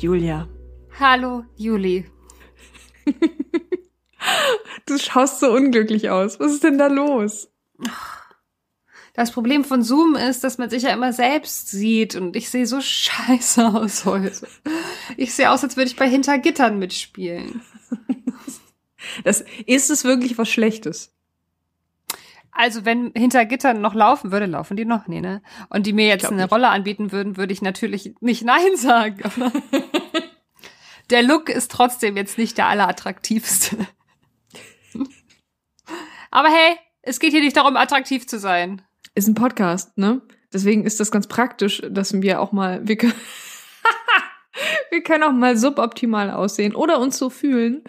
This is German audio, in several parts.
Julia. Hallo, Juli. du schaust so unglücklich aus. Was ist denn da los? Das Problem von Zoom ist, dass man sich ja immer selbst sieht und ich sehe so scheiße aus heute. Ich sehe aus, als würde ich bei Hintergittern mitspielen. Das, ist es wirklich was Schlechtes? Also, wenn hinter Gittern noch laufen würde, laufen die noch, nee, ne? Und die mir jetzt eine nicht. Rolle anbieten würden, würde ich natürlich nicht Nein sagen. der Look ist trotzdem jetzt nicht der allerattraktivste. Aber hey, es geht hier nicht darum, attraktiv zu sein. Ist ein Podcast, ne? Deswegen ist das ganz praktisch, dass wir auch mal, wir können, wir können auch mal suboptimal aussehen oder uns so fühlen.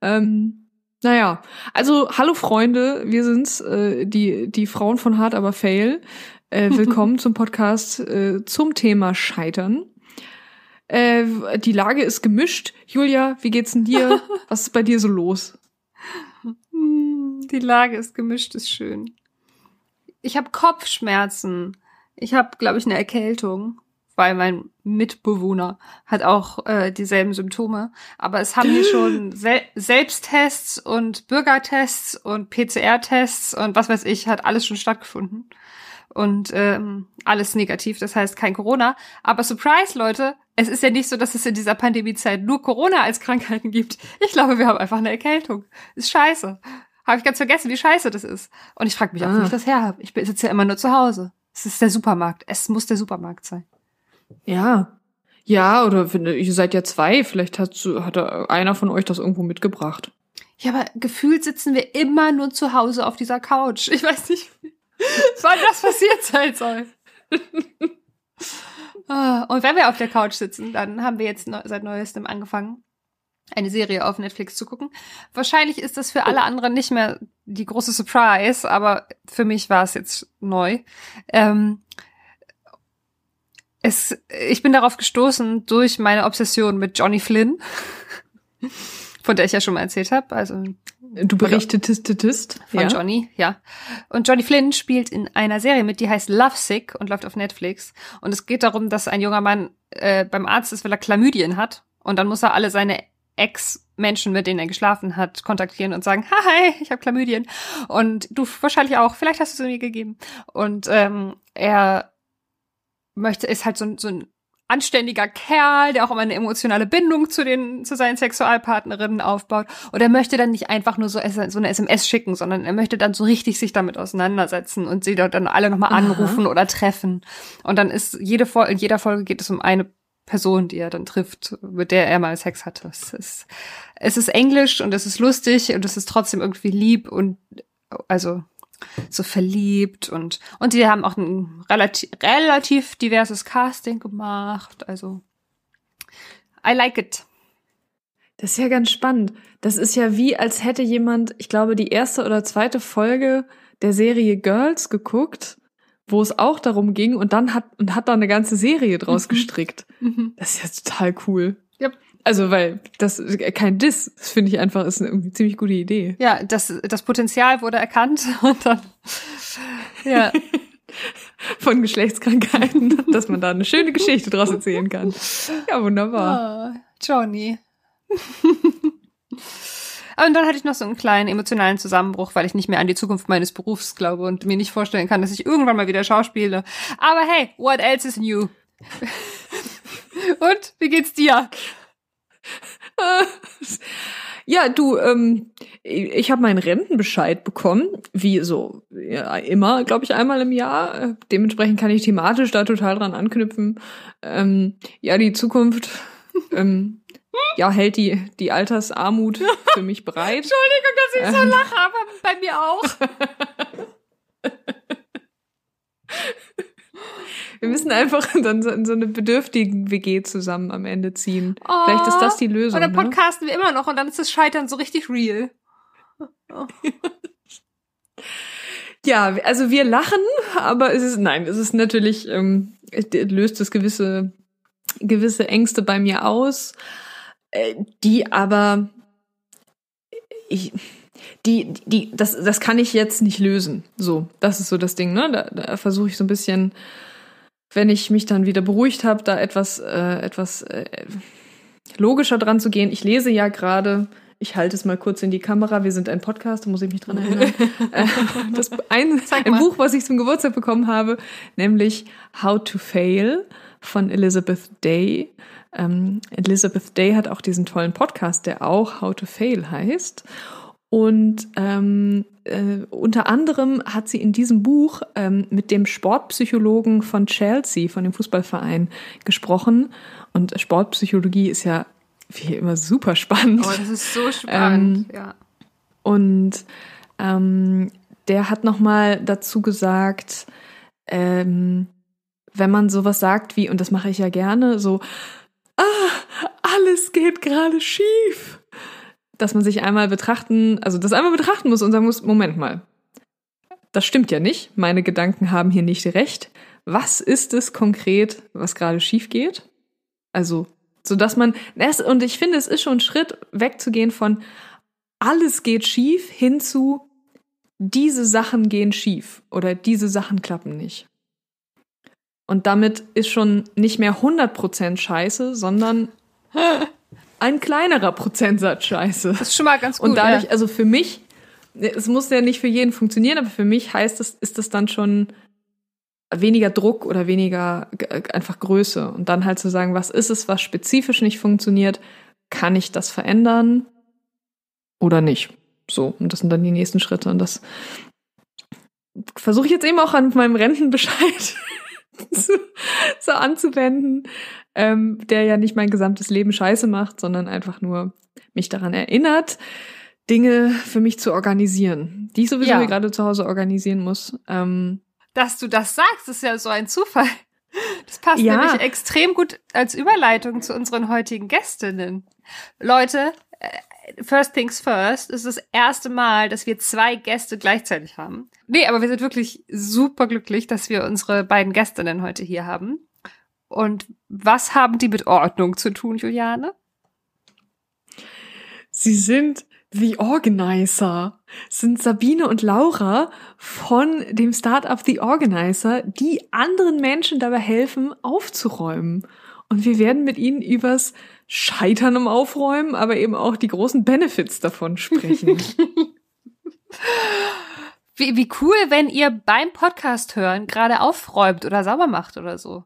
Ähm, naja, also hallo Freunde, wir sind's, äh, die, die Frauen von Hart aber Fail. Äh, willkommen zum Podcast äh, zum Thema Scheitern. Äh, die Lage ist gemischt. Julia, wie geht's denn dir? Was ist bei dir so los? Die Lage ist gemischt, ist schön. Ich habe Kopfschmerzen. Ich habe, glaube ich, eine Erkältung weil mein Mitbewohner hat auch äh, dieselben Symptome. Aber es haben hier schon Sel Selbsttests und Bürgertests und PCR-Tests und was weiß ich, hat alles schon stattgefunden. Und ähm, alles negativ, das heißt kein Corona. Aber Surprise, Leute, es ist ja nicht so, dass es in dieser Pandemiezeit nur Corona als Krankheiten gibt. Ich glaube, wir haben einfach eine Erkältung. Ist scheiße. Habe ich ganz vergessen, wie scheiße das ist. Und ich frage mich auch, ah. wo ich das her habe. Ich sitze ja immer nur zu Hause. Es ist der Supermarkt. Es muss der Supermarkt sein. Ja. Ja, oder ihr seid ja zwei, vielleicht hat, hat einer von euch das irgendwo mitgebracht. Ja, aber gefühlt sitzen wir immer nur zu Hause auf dieser Couch. Ich weiß nicht, wann das passiert sein soll. Ah, und wenn wir auf der Couch sitzen, dann haben wir jetzt seit neuestem angefangen, eine Serie auf Netflix zu gucken. Wahrscheinlich ist das für alle anderen nicht mehr die große Surprise, aber für mich war es jetzt neu. Ähm, es, ich bin darauf gestoßen durch meine Obsession mit Johnny Flynn, von der ich ja schon mal erzählt habe. Also du berichtetest von ja. Johnny, ja. Und Johnny Flynn spielt in einer Serie mit, die heißt Love Sick und läuft auf Netflix. Und es geht darum, dass ein junger Mann äh, beim Arzt ist, weil er Chlamydien hat. Und dann muss er alle seine Ex-Menschen, mit denen er geschlafen hat, kontaktieren und sagen, hi, ich habe Chlamydien. Und du wahrscheinlich auch, vielleicht hast du es mir gegeben. Und ähm, er möchte, ist halt so, so ein anständiger Kerl, der auch immer eine emotionale Bindung zu den, zu seinen Sexualpartnerinnen aufbaut. Und er möchte dann nicht einfach nur so, so eine SMS schicken, sondern er möchte dann so richtig sich damit auseinandersetzen und sie dann alle nochmal anrufen oder treffen. Und dann ist jede Folge, in jeder Folge geht es um eine Person, die er dann trifft, mit der er mal Sex hatte. Es ist, es ist Englisch und es ist lustig und es ist trotzdem irgendwie lieb und also so verliebt und und die haben auch ein relativ relativ diverses Casting gemacht. Also I like it. Das ist ja ganz spannend. Das ist ja wie, als hätte jemand, ich glaube, die erste oder zweite Folge der Serie Girls geguckt, wo es auch darum ging und dann hat und hat da eine ganze Serie draus mhm. gestrickt. Mhm. Das ist ja total cool. Yep. Also, weil das kein Diss, das finde ich einfach ist eine ziemlich gute Idee. Ja, das, das Potenzial wurde erkannt und dann ja. von Geschlechtskrankheiten, dass man da eine schöne Geschichte draus erzählen kann. Ja, wunderbar. Oh, Johnny. Und dann hatte ich noch so einen kleinen emotionalen Zusammenbruch, weil ich nicht mehr an die Zukunft meines Berufs glaube und mir nicht vorstellen kann, dass ich irgendwann mal wieder schauspiele. Aber hey, what else is new? und wie geht's dir? Ja, du, ähm, ich habe meinen Rentenbescheid bekommen, wie so ja, immer, glaube ich, einmal im Jahr. Dementsprechend kann ich thematisch da total dran anknüpfen. Ähm, ja, die Zukunft ähm, ja, hält die, die Altersarmut für mich bereit. Entschuldigung, dass ich so ähm. lache, aber bei mir auch. Wir müssen einfach dann so in so eine bedürftigen WG zusammen am Ende ziehen. Oh, Vielleicht ist das die Lösung. Und dann ne? podcasten ne? wir immer noch und dann ist das Scheitern so richtig real. Oh. ja, also wir lachen, aber es ist, nein, es ist natürlich, ähm, löst es gewisse, gewisse Ängste bei mir aus, äh, die aber, ich, die, die, das, das kann ich jetzt nicht lösen. So, das ist so das Ding, ne? Da, da versuche ich so ein bisschen wenn ich mich dann wieder beruhigt habe, da etwas, äh, etwas, äh, logischer dran zu gehen. Ich lese ja gerade, ich halte es mal kurz in die Kamera, wir sind ein Podcast, da muss ich mich dran erinnern. Äh, das ein, ein Buch, was ich zum Geburtstag bekommen habe, nämlich How to Fail von Elizabeth Day. Ähm, Elizabeth Day hat auch diesen tollen Podcast, der auch How to Fail heißt. Und ähm, äh, unter anderem hat sie in diesem Buch ähm, mit dem Sportpsychologen von Chelsea, von dem Fußballverein, gesprochen. Und Sportpsychologie ist ja wie immer super spannend. Oh, das ist so spannend, ähm, ja. Und ähm, der hat nochmal dazu gesagt, ähm, wenn man sowas sagt wie, und das mache ich ja gerne, so, ah, alles geht gerade schief dass man sich einmal betrachten, also das einmal betrachten muss und sagen muss, Moment mal, das stimmt ja nicht, meine Gedanken haben hier nicht recht. Was ist es konkret, was gerade schief geht? Also, so dass man, und ich finde, es ist schon ein Schritt wegzugehen von alles geht schief hin zu diese Sachen gehen schief oder diese Sachen klappen nicht. Und damit ist schon nicht mehr 100% scheiße, sondern ein kleinerer Prozentsatz Scheiße. Das ist schon mal ganz gut. Und dadurch, ja. also für mich, es muss ja nicht für jeden funktionieren, aber für mich heißt es, ist das dann schon weniger Druck oder weniger einfach Größe. Und dann halt zu sagen, was ist es, was spezifisch nicht funktioniert? Kann ich das verändern oder nicht? So, und das sind dann die nächsten Schritte. Und das versuche ich jetzt eben auch an meinem Rentenbescheid so anzuwenden ähm, der ja nicht mein gesamtes Leben scheiße macht, sondern einfach nur mich daran erinnert, Dinge für mich zu organisieren, die ich sowieso ja. gerade zu Hause organisieren muss. Ähm, Dass du das sagst, ist ja so ein Zufall. Das passt ja. nämlich extrem gut als Überleitung zu unseren heutigen Gästinnen. Leute, äh, first things first, ist das erste Mal, dass wir zwei Gäste gleichzeitig haben. Nee, aber wir sind wirklich super glücklich, dass wir unsere beiden Gästinnen heute hier haben. Und was haben die mit Ordnung zu tun, Juliane? Sie sind The Organizer. sind Sabine und Laura von dem Startup The Organizer, die anderen Menschen dabei helfen, aufzuräumen. Und wir werden mit ihnen übers Scheitern im Aufräumen, aber eben auch die großen Benefits davon sprechen. wie, wie cool, wenn ihr beim Podcast hören gerade aufräumt oder sauber macht oder so.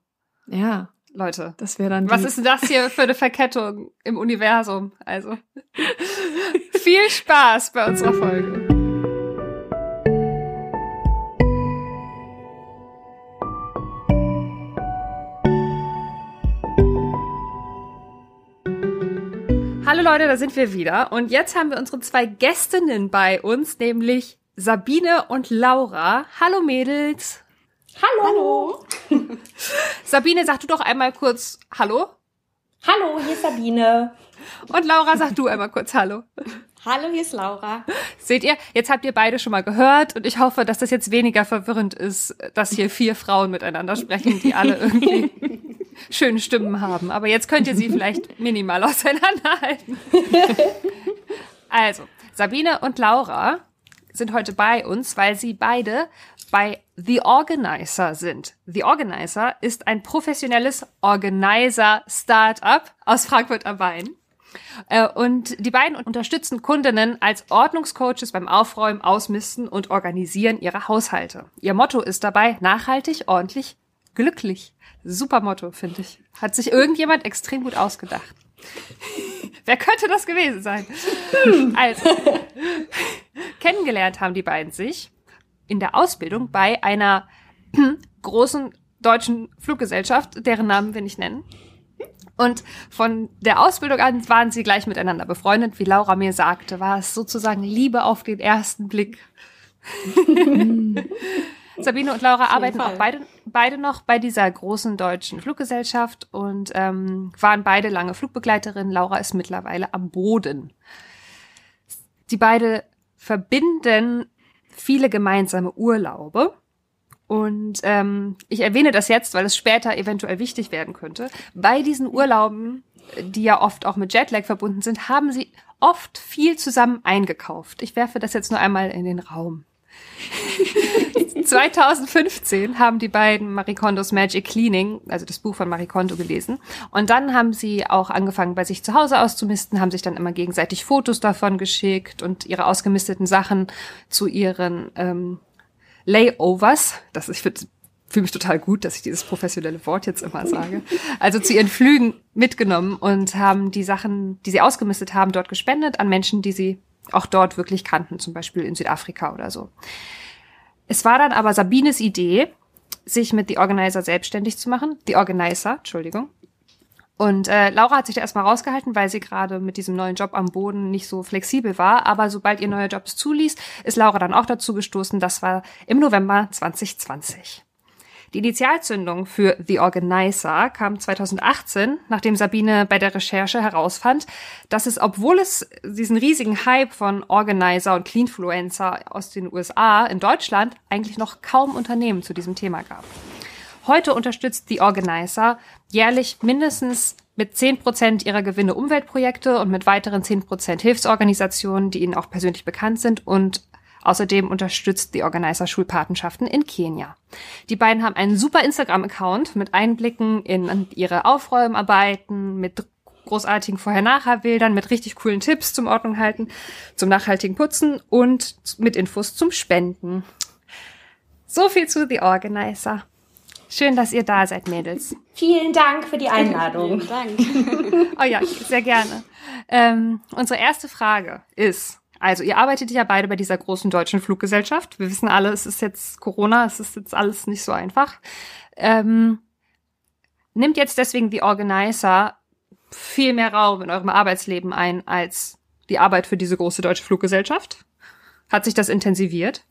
Ja. Leute. Das wäre dann. Was ist denn das hier für eine Verkettung im Universum? Also. viel Spaß bei unserer Folge. Hallo Leute, da sind wir wieder. Und jetzt haben wir unsere zwei Gästinnen bei uns, nämlich Sabine und Laura. Hallo Mädels. Hallo. Hallo. Sabine, sag du doch einmal kurz Hallo. Hallo, hier ist Sabine. Und Laura, sag du einmal kurz Hallo. Hallo, hier ist Laura. Seht ihr, jetzt habt ihr beide schon mal gehört und ich hoffe, dass das jetzt weniger verwirrend ist, dass hier vier Frauen miteinander sprechen, die alle irgendwie schöne Stimmen haben. Aber jetzt könnt ihr sie vielleicht minimal auseinanderhalten. Also, Sabine und Laura sind heute bei uns, weil sie beide bei The Organizer sind. The Organizer ist ein professionelles Organizer-Startup aus Frankfurt am Main. Äh, und die beiden unterstützen Kundinnen als Ordnungscoaches beim Aufräumen, Ausmisten und Organisieren ihrer Haushalte. Ihr Motto ist dabei nachhaltig, ordentlich, glücklich. Super Motto, finde ich. Hat sich irgendjemand extrem gut ausgedacht. Wer könnte das gewesen sein? Also, kennengelernt haben die beiden sich in der Ausbildung bei einer großen deutschen Fluggesellschaft, deren Namen wir nicht nennen. Und von der Ausbildung an waren sie gleich miteinander befreundet. Wie Laura mir sagte, war es sozusagen Liebe auf den ersten Blick. Sabine und Laura arbeiten auch beide, beide noch bei dieser großen deutschen Fluggesellschaft und ähm, waren beide lange Flugbegleiterinnen. Laura ist mittlerweile am Boden. Die beide verbinden viele gemeinsame Urlaube. Und ähm, ich erwähne das jetzt, weil es später eventuell wichtig werden könnte. Bei diesen Urlauben, die ja oft auch mit Jetlag verbunden sind, haben sie oft viel zusammen eingekauft. Ich werfe das jetzt nur einmal in den Raum. 2015 haben die beiden Marie Kondos Magic Cleaning, also das Buch von Marie Kondo gelesen. Und dann haben sie auch angefangen, bei sich zu Hause auszumisten, haben sich dann immer gegenseitig Fotos davon geschickt und ihre ausgemisteten Sachen zu ihren ähm, Layovers. Das ich finde fühle mich total gut, dass ich dieses professionelle Wort jetzt immer sage. Also zu ihren Flügen mitgenommen und haben die Sachen, die sie ausgemistet haben, dort gespendet an Menschen, die sie auch dort wirklich kannten, zum Beispiel in Südafrika oder so. Es war dann aber Sabines Idee, sich mit The Organizer selbstständig zu machen. The Organizer, Entschuldigung. Und äh, Laura hat sich da erstmal rausgehalten, weil sie gerade mit diesem neuen Job am Boden nicht so flexibel war. Aber sobald ihr neuer Job es zuließ, ist Laura dann auch dazu gestoßen. Das war im November 2020. Die Initialzündung für The Organizer kam 2018, nachdem Sabine bei der Recherche herausfand, dass es, obwohl es diesen riesigen Hype von Organizer und Cleanfluencer aus den USA in Deutschland eigentlich noch kaum Unternehmen zu diesem Thema gab. Heute unterstützt The Organizer jährlich mindestens mit 10% ihrer Gewinne Umweltprojekte und mit weiteren 10% Hilfsorganisationen, die ihnen auch persönlich bekannt sind und Außerdem unterstützt die Organizer Schulpatenschaften in Kenia. Die beiden haben einen super Instagram-Account mit Einblicken in ihre Aufräumarbeiten, mit großartigen Vorher-Nachher-Bildern, mit richtig coolen Tipps zum Ordnung halten, zum nachhaltigen Putzen und mit Infos zum Spenden. So viel zu The Organizer. Schön, dass ihr da seid, Mädels. Vielen Dank für die Einladung. Vielen Dank. oh ja, sehr gerne. Ähm, unsere erste Frage ist, also, ihr arbeitet ja beide bei dieser großen deutschen Fluggesellschaft. Wir wissen alle, es ist jetzt Corona, es ist jetzt alles nicht so einfach. Ähm, nimmt jetzt deswegen die Organizer viel mehr Raum in eurem Arbeitsleben ein als die Arbeit für diese große deutsche Fluggesellschaft? Hat sich das intensiviert?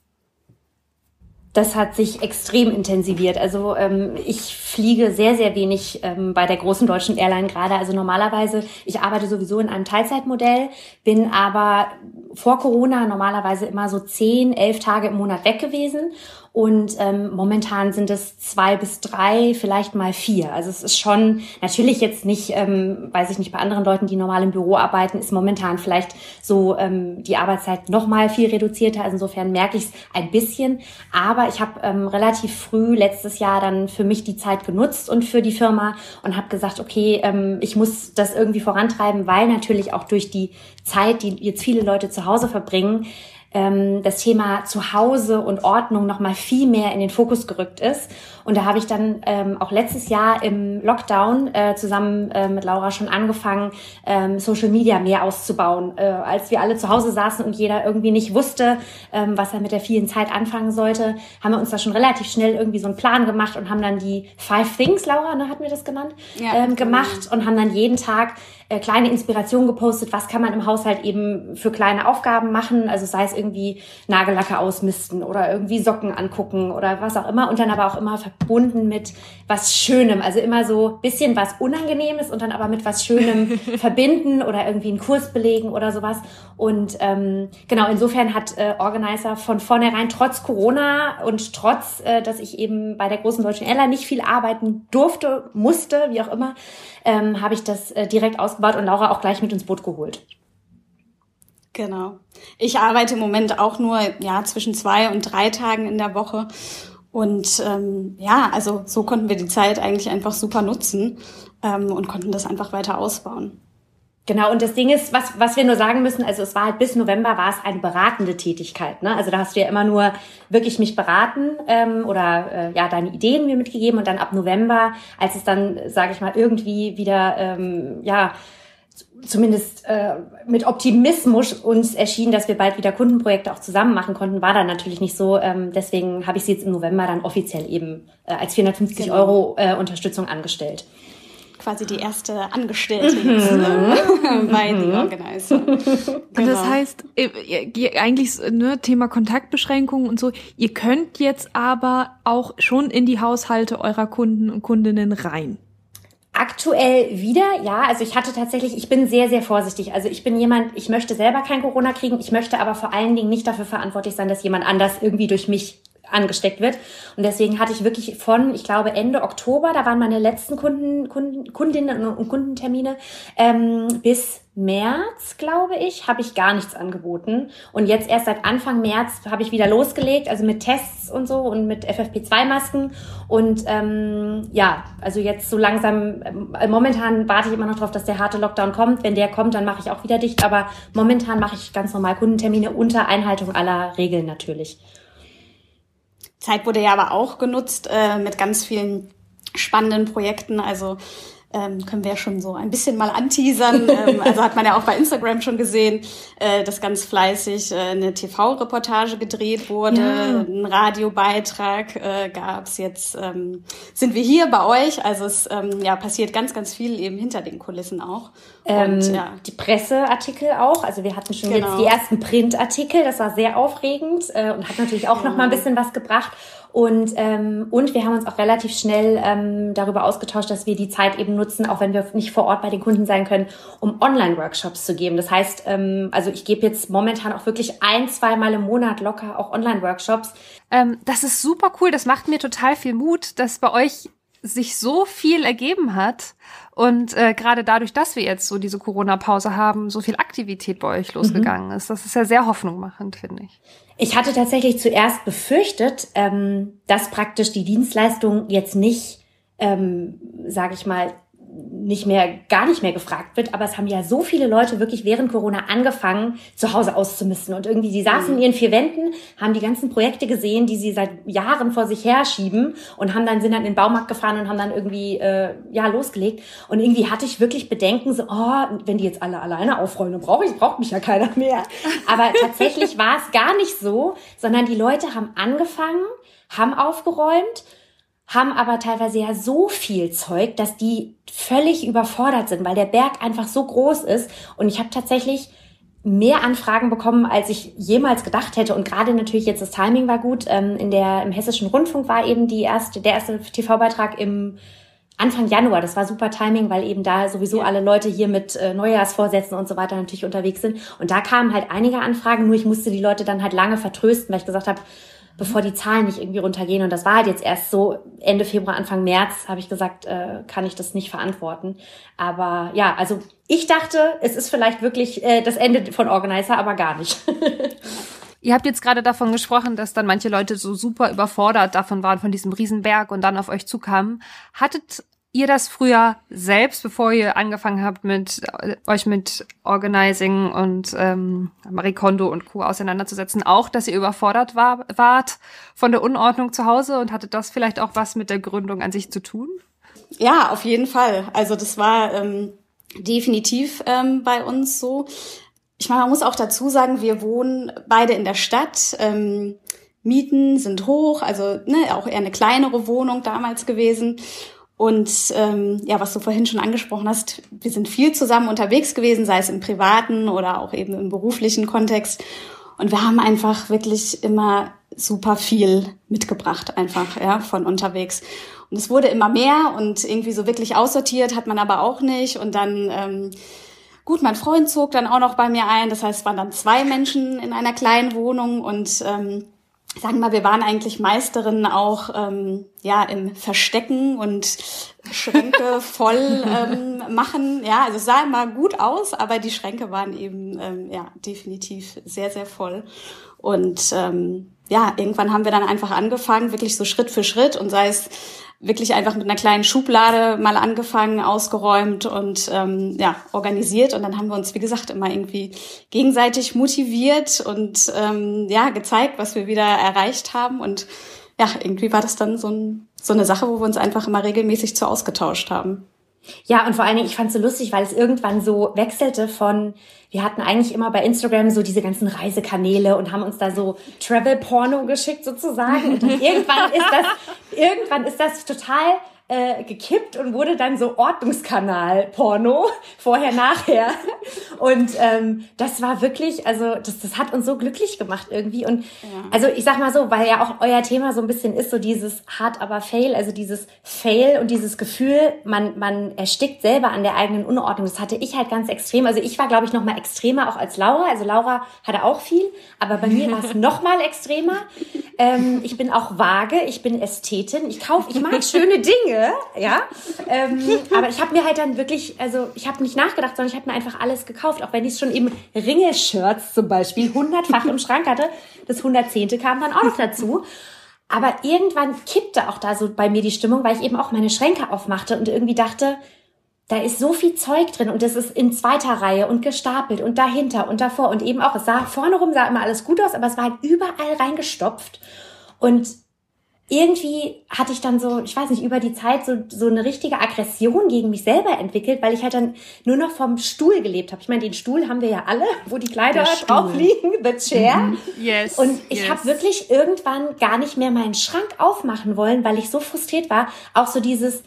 Das hat sich extrem intensiviert. Also ähm, ich fliege sehr, sehr wenig ähm, bei der großen deutschen Airline gerade. Also normalerweise, ich arbeite sowieso in einem Teilzeitmodell, bin aber vor Corona normalerweise immer so zehn, elf Tage im Monat weg gewesen und ähm, momentan sind es zwei bis drei, vielleicht mal vier. Also es ist schon natürlich jetzt nicht, ähm, weiß ich nicht, bei anderen Leuten, die normal im Büro arbeiten, ist momentan vielleicht so ähm, die Arbeitszeit noch mal viel reduzierter. Also insofern merke ich es ein bisschen. Aber ich habe ähm, relativ früh letztes Jahr dann für mich die Zeit genutzt und für die Firma und habe gesagt, okay, ähm, ich muss das irgendwie vorantreiben, weil natürlich auch durch die Zeit, die jetzt viele Leute zu Hause verbringen, ähm, das Thema Zuhause und Ordnung noch mal viel mehr in den Fokus gerückt ist. Und da habe ich dann ähm, auch letztes Jahr im Lockdown äh, zusammen äh, mit Laura schon angefangen, ähm, Social Media mehr auszubauen. Äh, als wir alle zu Hause saßen und jeder irgendwie nicht wusste, ähm, was er mit der vielen Zeit anfangen sollte, haben wir uns da schon relativ schnell irgendwie so einen Plan gemacht und haben dann die Five Things, Laura, ne, hat mir das genannt, ja, ähm, gemacht und haben dann jeden Tag äh, kleine Inspirationen gepostet, was kann man im Haushalt eben für kleine Aufgaben machen, also sei es irgendwie Nagellacke ausmisten oder irgendwie Socken angucken oder was auch immer und dann aber auch immer verbunden mit was Schönem, also immer so bisschen was Unangenehmes und dann aber mit was Schönem verbinden oder irgendwie einen Kurs belegen oder sowas. Und ähm, genau, insofern hat äh, Organizer von vornherein trotz Corona und trotz, äh, dass ich eben bei der großen deutschen Airline nicht viel arbeiten durfte, musste, wie auch immer, ähm, habe ich das äh, direkt ausgebaut und Laura auch gleich mit ins Boot geholt. Genau. Ich arbeite im Moment auch nur ja zwischen zwei und drei Tagen in der Woche. Und ähm, ja, also so konnten wir die Zeit eigentlich einfach super nutzen ähm, und konnten das einfach weiter ausbauen. Genau, und das Ding ist, was, was wir nur sagen müssen, also es war halt bis November war es eine beratende Tätigkeit. Ne? Also da hast du ja immer nur wirklich mich beraten ähm, oder äh, ja deine Ideen mir mitgegeben und dann ab November, als es dann, sage ich mal, irgendwie wieder ähm, ja zumindest äh, mit Optimismus uns erschien, dass wir bald wieder Kundenprojekte auch zusammen machen konnten, war dann natürlich nicht so. Ähm, deswegen habe ich sie jetzt im November dann offiziell eben äh, als 450 genau. Euro äh, Unterstützung angestellt quasi die erste Angestellte jetzt mhm. The Organizer. Genau. Und das heißt, eigentlich ne, Thema Kontaktbeschränkungen und so, ihr könnt jetzt aber auch schon in die Haushalte eurer Kunden und Kundinnen rein. Aktuell wieder, ja. Also ich hatte tatsächlich, ich bin sehr, sehr vorsichtig. Also ich bin jemand, ich möchte selber kein Corona kriegen. Ich möchte aber vor allen Dingen nicht dafür verantwortlich sein, dass jemand anders irgendwie durch mich angesteckt wird. Und deswegen hatte ich wirklich von, ich glaube, Ende Oktober, da waren meine letzten Kunden, Kunden, Kundinnen und Kundentermine, ähm, bis März, glaube ich, habe ich gar nichts angeboten. Und jetzt erst seit Anfang März habe ich wieder losgelegt, also mit Tests und so und mit FFP2-Masken. Und ähm, ja, also jetzt so langsam, äh, momentan warte ich immer noch darauf, dass der harte Lockdown kommt. Wenn der kommt, dann mache ich auch wieder dicht. Aber momentan mache ich ganz normal Kundentermine unter Einhaltung aller Regeln natürlich. Zeit wurde ja aber auch genutzt äh, mit ganz vielen spannenden Projekten. Also ähm, können wir ja schon so ein bisschen mal anteasern. ähm, also hat man ja auch bei Instagram schon gesehen, äh, dass ganz fleißig äh, eine TV-Reportage gedreht wurde, ja. ein Radiobeitrag äh, gab Jetzt ähm, sind wir hier bei euch. Also es ähm, ja, passiert ganz, ganz viel eben hinter den Kulissen auch. Ähm, Und, ja. Die Presseartikel auch. Also wir hatten schon genau. jetzt die ersten Printartikel. Das war sehr aufregend äh, und hat natürlich auch ja. noch mal ein bisschen was gebracht. Und, ähm, und wir haben uns auch relativ schnell ähm, darüber ausgetauscht, dass wir die Zeit eben nutzen, auch wenn wir nicht vor Ort bei den Kunden sein können, um Online-Workshops zu geben. Das heißt, ähm, also ich gebe jetzt momentan auch wirklich ein, zweimal im Monat locker auch Online-Workshops. Ähm, das ist super cool. Das macht mir total viel Mut, dass bei euch sich so viel ergeben hat und äh, gerade dadurch, dass wir jetzt so diese Corona-Pause haben, so viel Aktivität bei euch losgegangen mhm. ist. Das ist ja sehr hoffnungmachend, finde ich. Ich hatte tatsächlich zuerst befürchtet, ähm, dass praktisch die Dienstleistung jetzt nicht, ähm, sage ich mal, nicht mehr, gar nicht mehr gefragt wird. Aber es haben ja so viele Leute wirklich während Corona angefangen, zu Hause auszumisten. Und irgendwie, die saßen in ihren vier Wänden, haben die ganzen Projekte gesehen, die sie seit Jahren vor sich herschieben und haben dann, sind dann in den Baumarkt gefahren und haben dann irgendwie, äh, ja, losgelegt. Und irgendwie hatte ich wirklich Bedenken, so, oh, wenn die jetzt alle alleine aufräumen, dann brauche ich, braucht mich ja keiner mehr. Aber tatsächlich war es gar nicht so, sondern die Leute haben angefangen, haben aufgeräumt, haben aber teilweise ja so viel Zeug, dass die völlig überfordert sind, weil der Berg einfach so groß ist. Und ich habe tatsächlich mehr Anfragen bekommen, als ich jemals gedacht hätte. Und gerade natürlich jetzt das Timing war gut. Ähm, in der, Im Hessischen Rundfunk war eben die erste, der erste TV-Beitrag im Anfang Januar. Das war super Timing, weil eben da sowieso alle Leute hier mit äh, Neujahrsvorsätzen und so weiter natürlich unterwegs sind. Und da kamen halt einige Anfragen, nur ich musste die Leute dann halt lange vertrösten, weil ich gesagt habe, bevor die Zahlen nicht irgendwie runtergehen. Und das war halt jetzt erst so Ende Februar, Anfang März, habe ich gesagt, äh, kann ich das nicht verantworten. Aber ja, also ich dachte, es ist vielleicht wirklich äh, das Ende von Organizer, aber gar nicht. Ihr habt jetzt gerade davon gesprochen, dass dann manche Leute so super überfordert davon waren, von diesem Riesenberg und dann auf euch zukamen. Hattet ihr das früher selbst, bevor ihr angefangen habt, mit äh, euch mit Organizing und ähm, Marie Kondo und Co. auseinanderzusetzen, auch, dass ihr überfordert war, wart von der Unordnung zu Hause und hatte das vielleicht auch was mit der Gründung an sich zu tun? Ja, auf jeden Fall. Also das war ähm, definitiv ähm, bei uns so. Ich meine, man muss auch dazu sagen, wir wohnen beide in der Stadt. Ähm, Mieten sind hoch, also ne, auch eher eine kleinere Wohnung damals gewesen. Und ähm, ja, was du vorhin schon angesprochen hast, wir sind viel zusammen unterwegs gewesen, sei es im privaten oder auch eben im beruflichen Kontext. Und wir haben einfach wirklich immer super viel mitgebracht, einfach ja, von unterwegs. Und es wurde immer mehr und irgendwie so wirklich aussortiert hat man aber auch nicht. Und dann ähm, gut, mein Freund zog dann auch noch bei mir ein. Das heißt, es waren dann zwei Menschen in einer kleinen Wohnung und ähm, sagen wir mal, wir waren eigentlich Meisterinnen auch ähm, ja im Verstecken und Schränke voll ähm, machen. Ja, also es sah immer gut aus, aber die Schränke waren eben ähm, ja definitiv sehr sehr voll. Und ähm, ja, irgendwann haben wir dann einfach angefangen, wirklich so Schritt für Schritt und sei es wirklich einfach mit einer kleinen Schublade mal angefangen, ausgeräumt und ähm, ja, organisiert. Und dann haben wir uns, wie gesagt, immer irgendwie gegenseitig motiviert und ähm, ja, gezeigt, was wir wieder erreicht haben. Und ja, irgendwie war das dann so, ein, so eine Sache, wo wir uns einfach immer regelmäßig zu ausgetauscht haben. Ja, und vor allen Dingen, ich fand es so lustig, weil es irgendwann so wechselte von, wir hatten eigentlich immer bei Instagram so diese ganzen Reisekanäle und haben uns da so Travel-Porno geschickt sozusagen. Und irgendwann ist das, irgendwann ist das total äh, gekippt und wurde dann so Ordnungskanal-Porno, vorher, nachher. Und ähm, das war wirklich, also das, das hat uns so glücklich gemacht irgendwie. Und ja. also ich sag mal so, weil ja auch euer Thema so ein bisschen ist, so dieses hart aber fail, also dieses Fail und dieses Gefühl, man, man erstickt selber an der eigenen Unordnung. Das hatte ich halt ganz extrem. Also ich war, glaube ich, noch mal extremer auch als Laura. Also Laura hatte auch viel, aber bei mir war es noch mal extremer. Ähm, ich bin auch vage, ich bin Ästhetin, ich kaufe, ich mag schöne Dinge. Dinge, ja. Ähm, aber ich habe mir halt dann wirklich, also ich habe nicht nachgedacht, sondern ich habe mir einfach alles gekauft, auch wenn ich schon eben Ringelshirts zum Beispiel hundertfach im Schrank hatte. Das hundertzehnte kam dann auch noch dazu. Aber irgendwann kippte auch da so bei mir die Stimmung, weil ich eben auch meine Schränke aufmachte und irgendwie dachte, da ist so viel Zeug drin und das ist in zweiter Reihe und gestapelt und dahinter und davor und eben auch, es sah vorne rum sah immer alles gut aus, aber es war halt überall reingestopft. Und irgendwie hatte ich dann so, ich weiß nicht, über die Zeit so, so eine richtige Aggression gegen mich selber entwickelt, weil ich halt dann nur noch vom Stuhl gelebt habe. Ich meine, den Stuhl haben wir ja alle, wo die Kleider drauf liegen, the chair. Mhm. Yes. Und ich yes. habe wirklich irgendwann gar nicht mehr meinen Schrank aufmachen wollen, weil ich so frustriert war. Auch so dieses,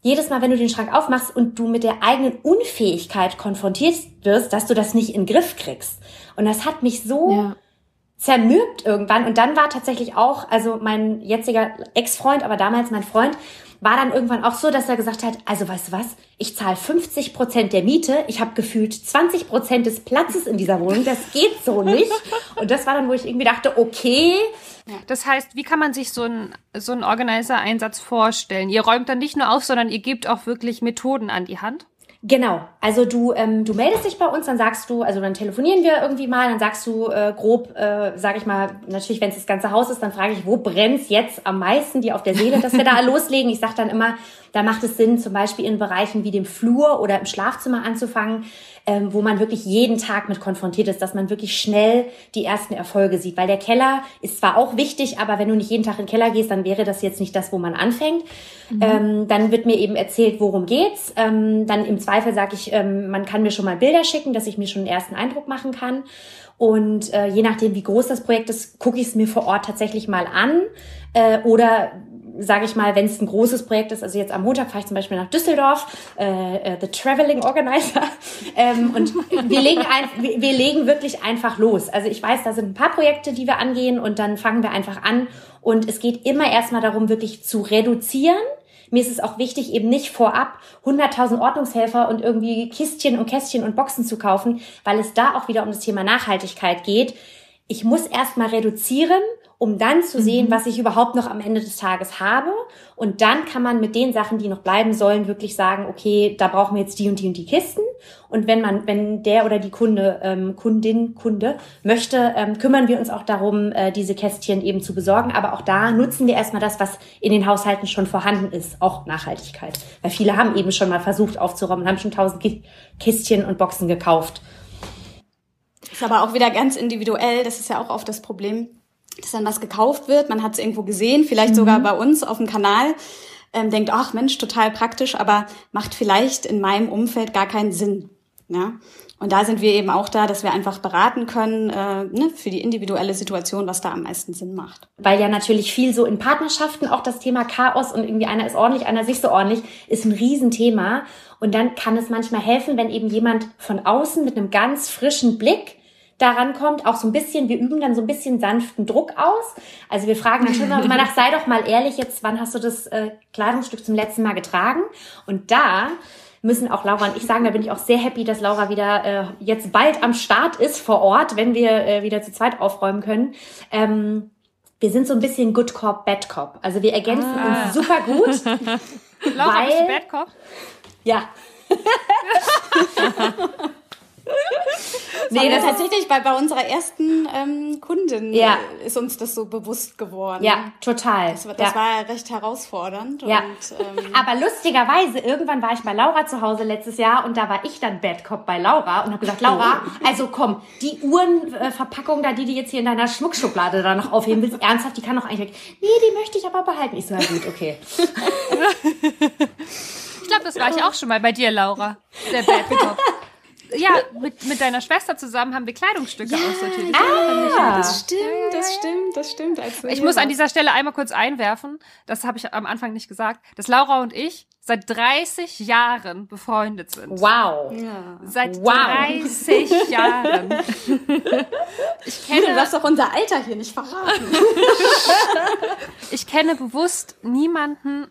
jedes Mal, wenn du den Schrank aufmachst und du mit der eigenen Unfähigkeit konfrontiert wirst, dass du das nicht in den Griff kriegst. Und das hat mich so ja zermürbt irgendwann. Und dann war tatsächlich auch, also mein jetziger Ex-Freund, aber damals mein Freund, war dann irgendwann auch so, dass er gesagt hat, also weißt du was, ich zahle 50 Prozent der Miete, ich habe gefühlt 20 Prozent des Platzes in dieser Wohnung, das geht so nicht. Und das war dann, wo ich irgendwie dachte, okay. Das heißt, wie kann man sich so einen so einen Organizer-Einsatz vorstellen? Ihr räumt dann nicht nur auf, sondern ihr gebt auch wirklich Methoden an die Hand? Genau. Also du, ähm, du meldest dich bei uns, dann sagst du, also dann telefonieren wir irgendwie mal, dann sagst du äh, grob, äh, sag ich mal, natürlich, wenn es das ganze Haus ist, dann frage ich, wo brennt's jetzt am meisten dir auf der Seele, dass wir da loslegen. Ich sag dann immer, da macht es Sinn, zum Beispiel in Bereichen wie dem Flur oder im Schlafzimmer anzufangen, ähm, wo man wirklich jeden Tag mit konfrontiert ist, dass man wirklich schnell die ersten Erfolge sieht. Weil der Keller ist zwar auch wichtig, aber wenn du nicht jeden Tag in den Keller gehst, dann wäre das jetzt nicht das, wo man anfängt. Mhm. Ähm, dann wird mir eben erzählt, worum geht's. Ähm, dann im Zweifel sage ich, ähm, man kann mir schon mal Bilder schicken, dass ich mir schon einen ersten Eindruck machen kann. Und äh, je nachdem, wie groß das Projekt ist, gucke ich es mir vor Ort tatsächlich mal an. Äh, oder sage ich mal, wenn es ein großes Projekt ist, also jetzt am Montag fahre ich zum Beispiel nach Düsseldorf, äh, äh, The Traveling Organizer, ähm, und wir legen, ein, wir, wir legen wirklich einfach los. Also ich weiß, da sind ein paar Projekte, die wir angehen und dann fangen wir einfach an und es geht immer erstmal darum, wirklich zu reduzieren. Mir ist es auch wichtig, eben nicht vorab 100.000 Ordnungshelfer und irgendwie Kistchen und Kästchen und Boxen zu kaufen, weil es da auch wieder um das Thema Nachhaltigkeit geht. Ich muss erstmal reduzieren um dann zu sehen, mhm. was ich überhaupt noch am Ende des Tages habe. Und dann kann man mit den Sachen, die noch bleiben sollen, wirklich sagen, okay, da brauchen wir jetzt die und die und die Kisten. Und wenn man, wenn der oder die Kunde, ähm, Kundin, Kunde möchte, ähm, kümmern wir uns auch darum, äh, diese Kästchen eben zu besorgen. Aber auch da nutzen wir erstmal das, was in den Haushalten schon vorhanden ist, auch Nachhaltigkeit. Weil viele haben eben schon mal versucht aufzuräumen, haben schon tausend Kistchen und Boxen gekauft. Ist aber auch wieder ganz individuell. Das ist ja auch oft das Problem dass dann was gekauft wird, man hat es irgendwo gesehen, vielleicht mhm. sogar bei uns auf dem Kanal, ähm, denkt, ach Mensch, total praktisch, aber macht vielleicht in meinem Umfeld gar keinen Sinn. Ja? Und da sind wir eben auch da, dass wir einfach beraten können äh, ne, für die individuelle Situation, was da am meisten Sinn macht. Weil ja natürlich viel so in Partnerschaften auch das Thema Chaos und irgendwie einer ist ordentlich, einer ist nicht so ordentlich, ist ein Riesenthema. Und dann kann es manchmal helfen, wenn eben jemand von außen mit einem ganz frischen Blick daran kommt, auch so ein bisschen, wir üben dann so ein bisschen sanften Druck aus. Also wir fragen dann schon immer nach, sei doch mal ehrlich, jetzt, wann hast du das äh, Kleidungsstück zum letzten Mal getragen? Und da müssen auch Laura und ich sagen, da bin ich auch sehr happy, dass Laura wieder äh, jetzt bald am Start ist vor Ort, wenn wir äh, wieder zu zweit aufräumen können. Ähm, wir sind so ein bisschen Good Cop, Bad Cop. Also wir ergänzen ah. uns super gut. Laura, weil, bist du Bad Cop? Ja. nee, das tatsächlich bei, bei unserer ersten ähm, Kundin ja. ist uns das so bewusst geworden. Ja, total. Das, das ja. war recht herausfordernd. Ja. Und, ähm, Aber lustigerweise, irgendwann war ich bei Laura zu Hause letztes Jahr und da war ich dann Bad Cop bei Laura und habe gesagt, Laura, oh. also komm, die Uhrenverpackung da, die du jetzt hier in deiner Schmuckschublade da noch aufheben willst, ernsthaft, die kann doch eigentlich weg. Nee, die möchte ich aber behalten. Ich so, ja gut, okay. ich glaube, das war ich auch schon mal bei dir, Laura. Der Bad Cop. Ja, mit, mit deiner Schwester zusammen haben wir Kleidungsstücke ja, aussortiert. Ah, das stimmt, das stimmt, das stimmt. Also ich muss an dieser Stelle einmal kurz einwerfen, das habe ich am Anfang nicht gesagt, dass Laura und ich seit 30 Jahren befreundet sind. Wow. Ja. Seit wow. 30 Jahren. Ich kenne, du darfst doch unser Alter hier nicht verraten. ich kenne bewusst niemanden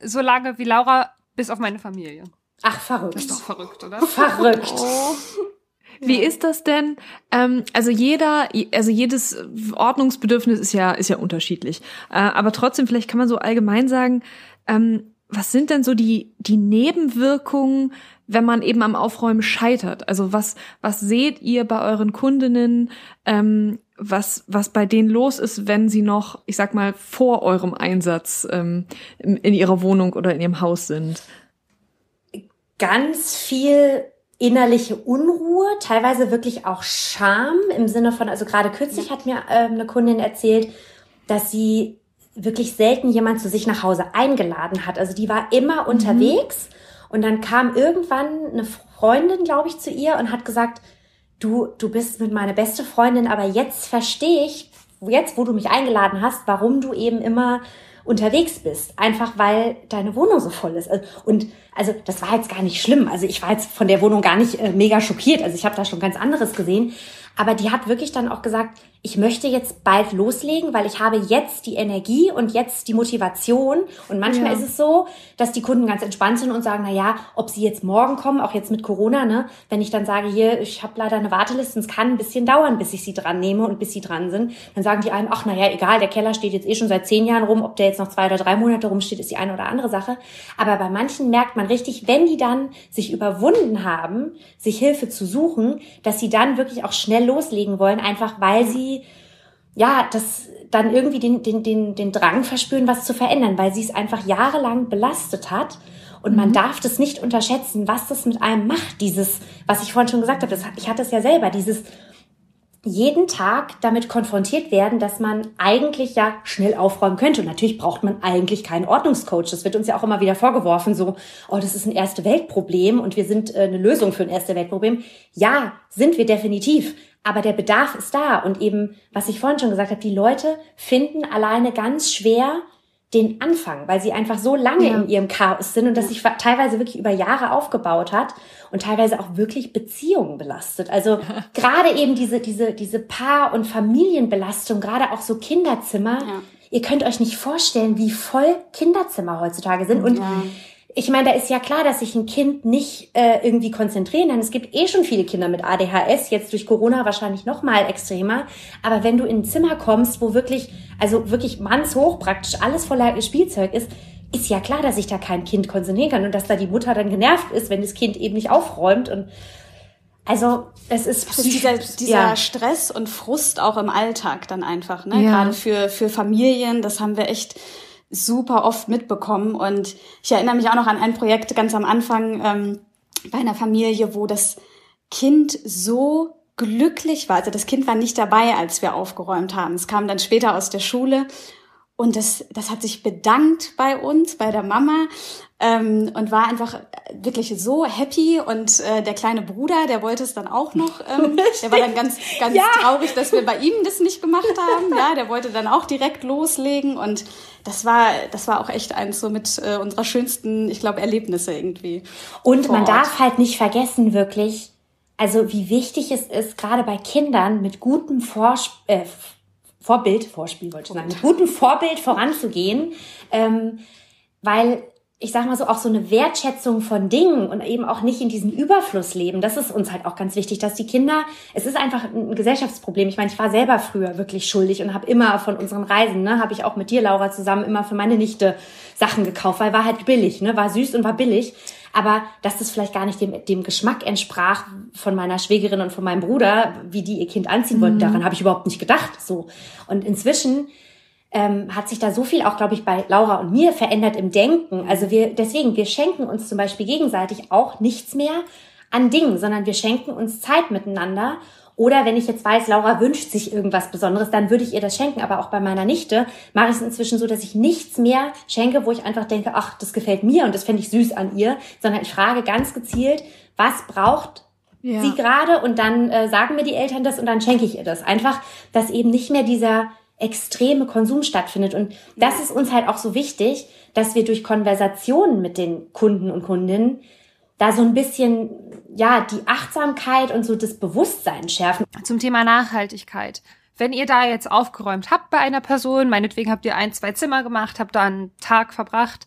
so lange wie Laura, bis auf meine Familie. Ach, verrückt. Das ist doch verrückt, oder? Verrückt. Oh. Wie ist das denn? Ähm, also jeder, also jedes Ordnungsbedürfnis ist ja ist ja unterschiedlich. Äh, aber trotzdem, vielleicht kann man so allgemein sagen, ähm, was sind denn so die die Nebenwirkungen, wenn man eben am Aufräumen scheitert? Also was was seht ihr bei euren Kundinnen? Ähm, was, was bei denen los ist, wenn sie noch, ich sag mal, vor eurem Einsatz ähm, in ihrer Wohnung oder in ihrem Haus sind? Ganz viel innerliche Unruhe, teilweise wirklich auch Scham im Sinne von, also gerade kürzlich hat mir ähm, eine Kundin erzählt, dass sie wirklich selten jemand zu sich nach Hause eingeladen hat. Also die war immer mhm. unterwegs und dann kam irgendwann eine Freundin, glaube ich, zu ihr und hat gesagt, du, du bist mit meiner beste Freundin, aber jetzt verstehe ich, jetzt, wo du mich eingeladen hast, warum du eben immer unterwegs bist, einfach weil deine Wohnung so voll ist. Und also das war jetzt gar nicht schlimm. Also ich war jetzt von der Wohnung gar nicht äh, mega schockiert. Also ich habe da schon ganz anderes gesehen. Aber die hat wirklich dann auch gesagt, ich möchte jetzt bald loslegen, weil ich habe jetzt die Energie und jetzt die Motivation. Und manchmal ja. ist es so, dass die Kunden ganz entspannt sind und sagen, na ja, ob sie jetzt morgen kommen, auch jetzt mit Corona, ne? Wenn ich dann sage, hier, ich habe leider eine Warteliste, es kann ein bisschen dauern, bis ich sie dran nehme und bis sie dran sind, dann sagen die einem, ach na ja, egal, der Keller steht jetzt eh schon seit zehn Jahren rum, ob der jetzt noch zwei oder drei Monate rumsteht, ist die eine oder andere Sache. Aber bei manchen merkt man richtig, wenn die dann sich überwunden haben, sich Hilfe zu suchen, dass sie dann wirklich auch schnell loslegen wollen, einfach weil sie ja, das dann irgendwie den, den, den, den Drang verspüren, was zu verändern, weil sie es einfach jahrelang belastet hat. Und man mhm. darf das nicht unterschätzen, was das mit einem macht, dieses, was ich vorhin schon gesagt habe, das, ich hatte es ja selber, dieses jeden Tag damit konfrontiert werden, dass man eigentlich ja schnell aufräumen könnte. Und natürlich braucht man eigentlich keinen Ordnungscoach. Das wird uns ja auch immer wieder vorgeworfen, so, oh, das ist ein erste Weltproblem und wir sind äh, eine Lösung für ein erste Weltproblem. Ja, sind wir definitiv. Aber der Bedarf ist da. Und eben, was ich vorhin schon gesagt habe, die Leute finden alleine ganz schwer den Anfang, weil sie einfach so lange ja. in ihrem Chaos sind und das sich teilweise wirklich über Jahre aufgebaut hat und teilweise auch wirklich Beziehungen belastet. Also gerade eben diese, diese, diese Paar- und Familienbelastung, gerade auch so Kinderzimmer. Ja. Ihr könnt euch nicht vorstellen, wie voll Kinderzimmer heutzutage sind. Und ja ich meine, da ist ja klar, dass sich ein Kind nicht äh, irgendwie konzentrieren kann. Es gibt eh schon viele Kinder mit ADHS, jetzt durch Corona wahrscheinlich noch mal extremer. Aber wenn du in ein Zimmer kommst, wo wirklich, also wirklich mannshoch praktisch alles voller Spielzeug ist, ist ja klar, dass sich da kein Kind konzentrieren kann und dass da die Mutter dann genervt ist, wenn das Kind eben nicht aufräumt und also es ist, also dieser, dieser ja. Stress und Frust auch im Alltag dann einfach, ne? Ja. Gerade für für Familien, das haben wir echt super oft mitbekommen. Und ich erinnere mich auch noch an ein Projekt ganz am Anfang ähm, bei einer Familie, wo das Kind so glücklich war. Also das Kind war nicht dabei, als wir aufgeräumt haben. Es kam dann später aus der Schule und das, das hat sich bedankt bei uns, bei der Mama ähm, und war einfach wirklich so happy. Und äh, der kleine Bruder, der wollte es dann auch noch. Ähm, der war dann ganz, ganz ja. traurig, dass wir bei ihm das nicht gemacht haben. Ja, der wollte dann auch direkt loslegen und das war, das war auch echt eins so mit äh, unserer schönsten, ich glaube, Erlebnisse irgendwie. Und man Ort. darf halt nicht vergessen, wirklich, also wie wichtig es ist, gerade bei Kindern mit gutem Vorsp äh, Vorbild, Vorspiel wollte ich sagen, mit gutem Vorbild voranzugehen, ähm, weil ich sag mal so, auch so eine Wertschätzung von Dingen und eben auch nicht in diesem Überfluss leben. Das ist uns halt auch ganz wichtig, dass die Kinder, es ist einfach ein Gesellschaftsproblem. Ich meine, ich war selber früher wirklich schuldig und habe immer von unseren Reisen, ne, habe ich auch mit dir, Laura, zusammen immer für meine Nichte Sachen gekauft, weil war halt billig, ne, war süß und war billig. Aber dass das vielleicht gar nicht dem, dem Geschmack entsprach von meiner Schwägerin und von meinem Bruder, wie die ihr Kind anziehen wollten, mhm. daran habe ich überhaupt nicht gedacht. So. Und inzwischen ähm, hat sich da so viel auch, glaube ich, bei Laura und mir verändert im Denken. Also wir, deswegen, wir schenken uns zum Beispiel gegenseitig auch nichts mehr an Dingen, sondern wir schenken uns Zeit miteinander. Oder wenn ich jetzt weiß, Laura wünscht sich irgendwas Besonderes, dann würde ich ihr das schenken. Aber auch bei meiner Nichte mache ich es inzwischen so, dass ich nichts mehr schenke, wo ich einfach denke, ach, das gefällt mir und das fände ich süß an ihr, sondern ich frage ganz gezielt, was braucht ja. sie gerade und dann äh, sagen mir die Eltern das und dann schenke ich ihr das. Einfach, dass eben nicht mehr dieser extreme Konsum stattfindet. Und das ist uns halt auch so wichtig, dass wir durch Konversationen mit den Kunden und Kundinnen da so ein bisschen, ja, die Achtsamkeit und so das Bewusstsein schärfen. Zum Thema Nachhaltigkeit. Wenn ihr da jetzt aufgeräumt habt bei einer Person, meinetwegen habt ihr ein, zwei Zimmer gemacht, habt da einen Tag verbracht,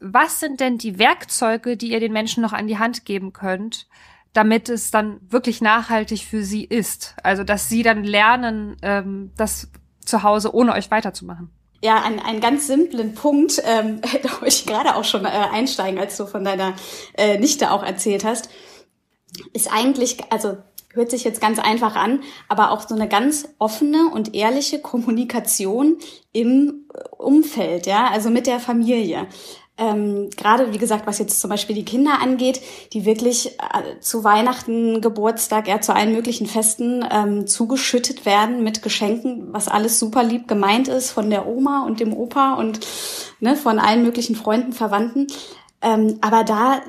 was sind denn die Werkzeuge, die ihr den Menschen noch an die Hand geben könnt, damit es dann wirklich nachhaltig für sie ist? Also, dass sie dann lernen, ähm, das zu Hause ohne euch weiterzumachen. Ja, einen, einen ganz simplen Punkt, ähm, da wollte ich gerade auch schon äh, einsteigen, als du von deiner äh, Nichte auch erzählt hast, ist eigentlich, also hört sich jetzt ganz einfach an, aber auch so eine ganz offene und ehrliche Kommunikation im Umfeld, ja, also mit der Familie ähm, gerade wie gesagt, was jetzt zum Beispiel die Kinder angeht, die wirklich äh, zu Weihnachten, Geburtstag, ja zu allen möglichen Festen ähm, zugeschüttet werden mit Geschenken, was alles super lieb gemeint ist von der Oma und dem Opa und ne, von allen möglichen Freunden, Verwandten. Ähm, aber da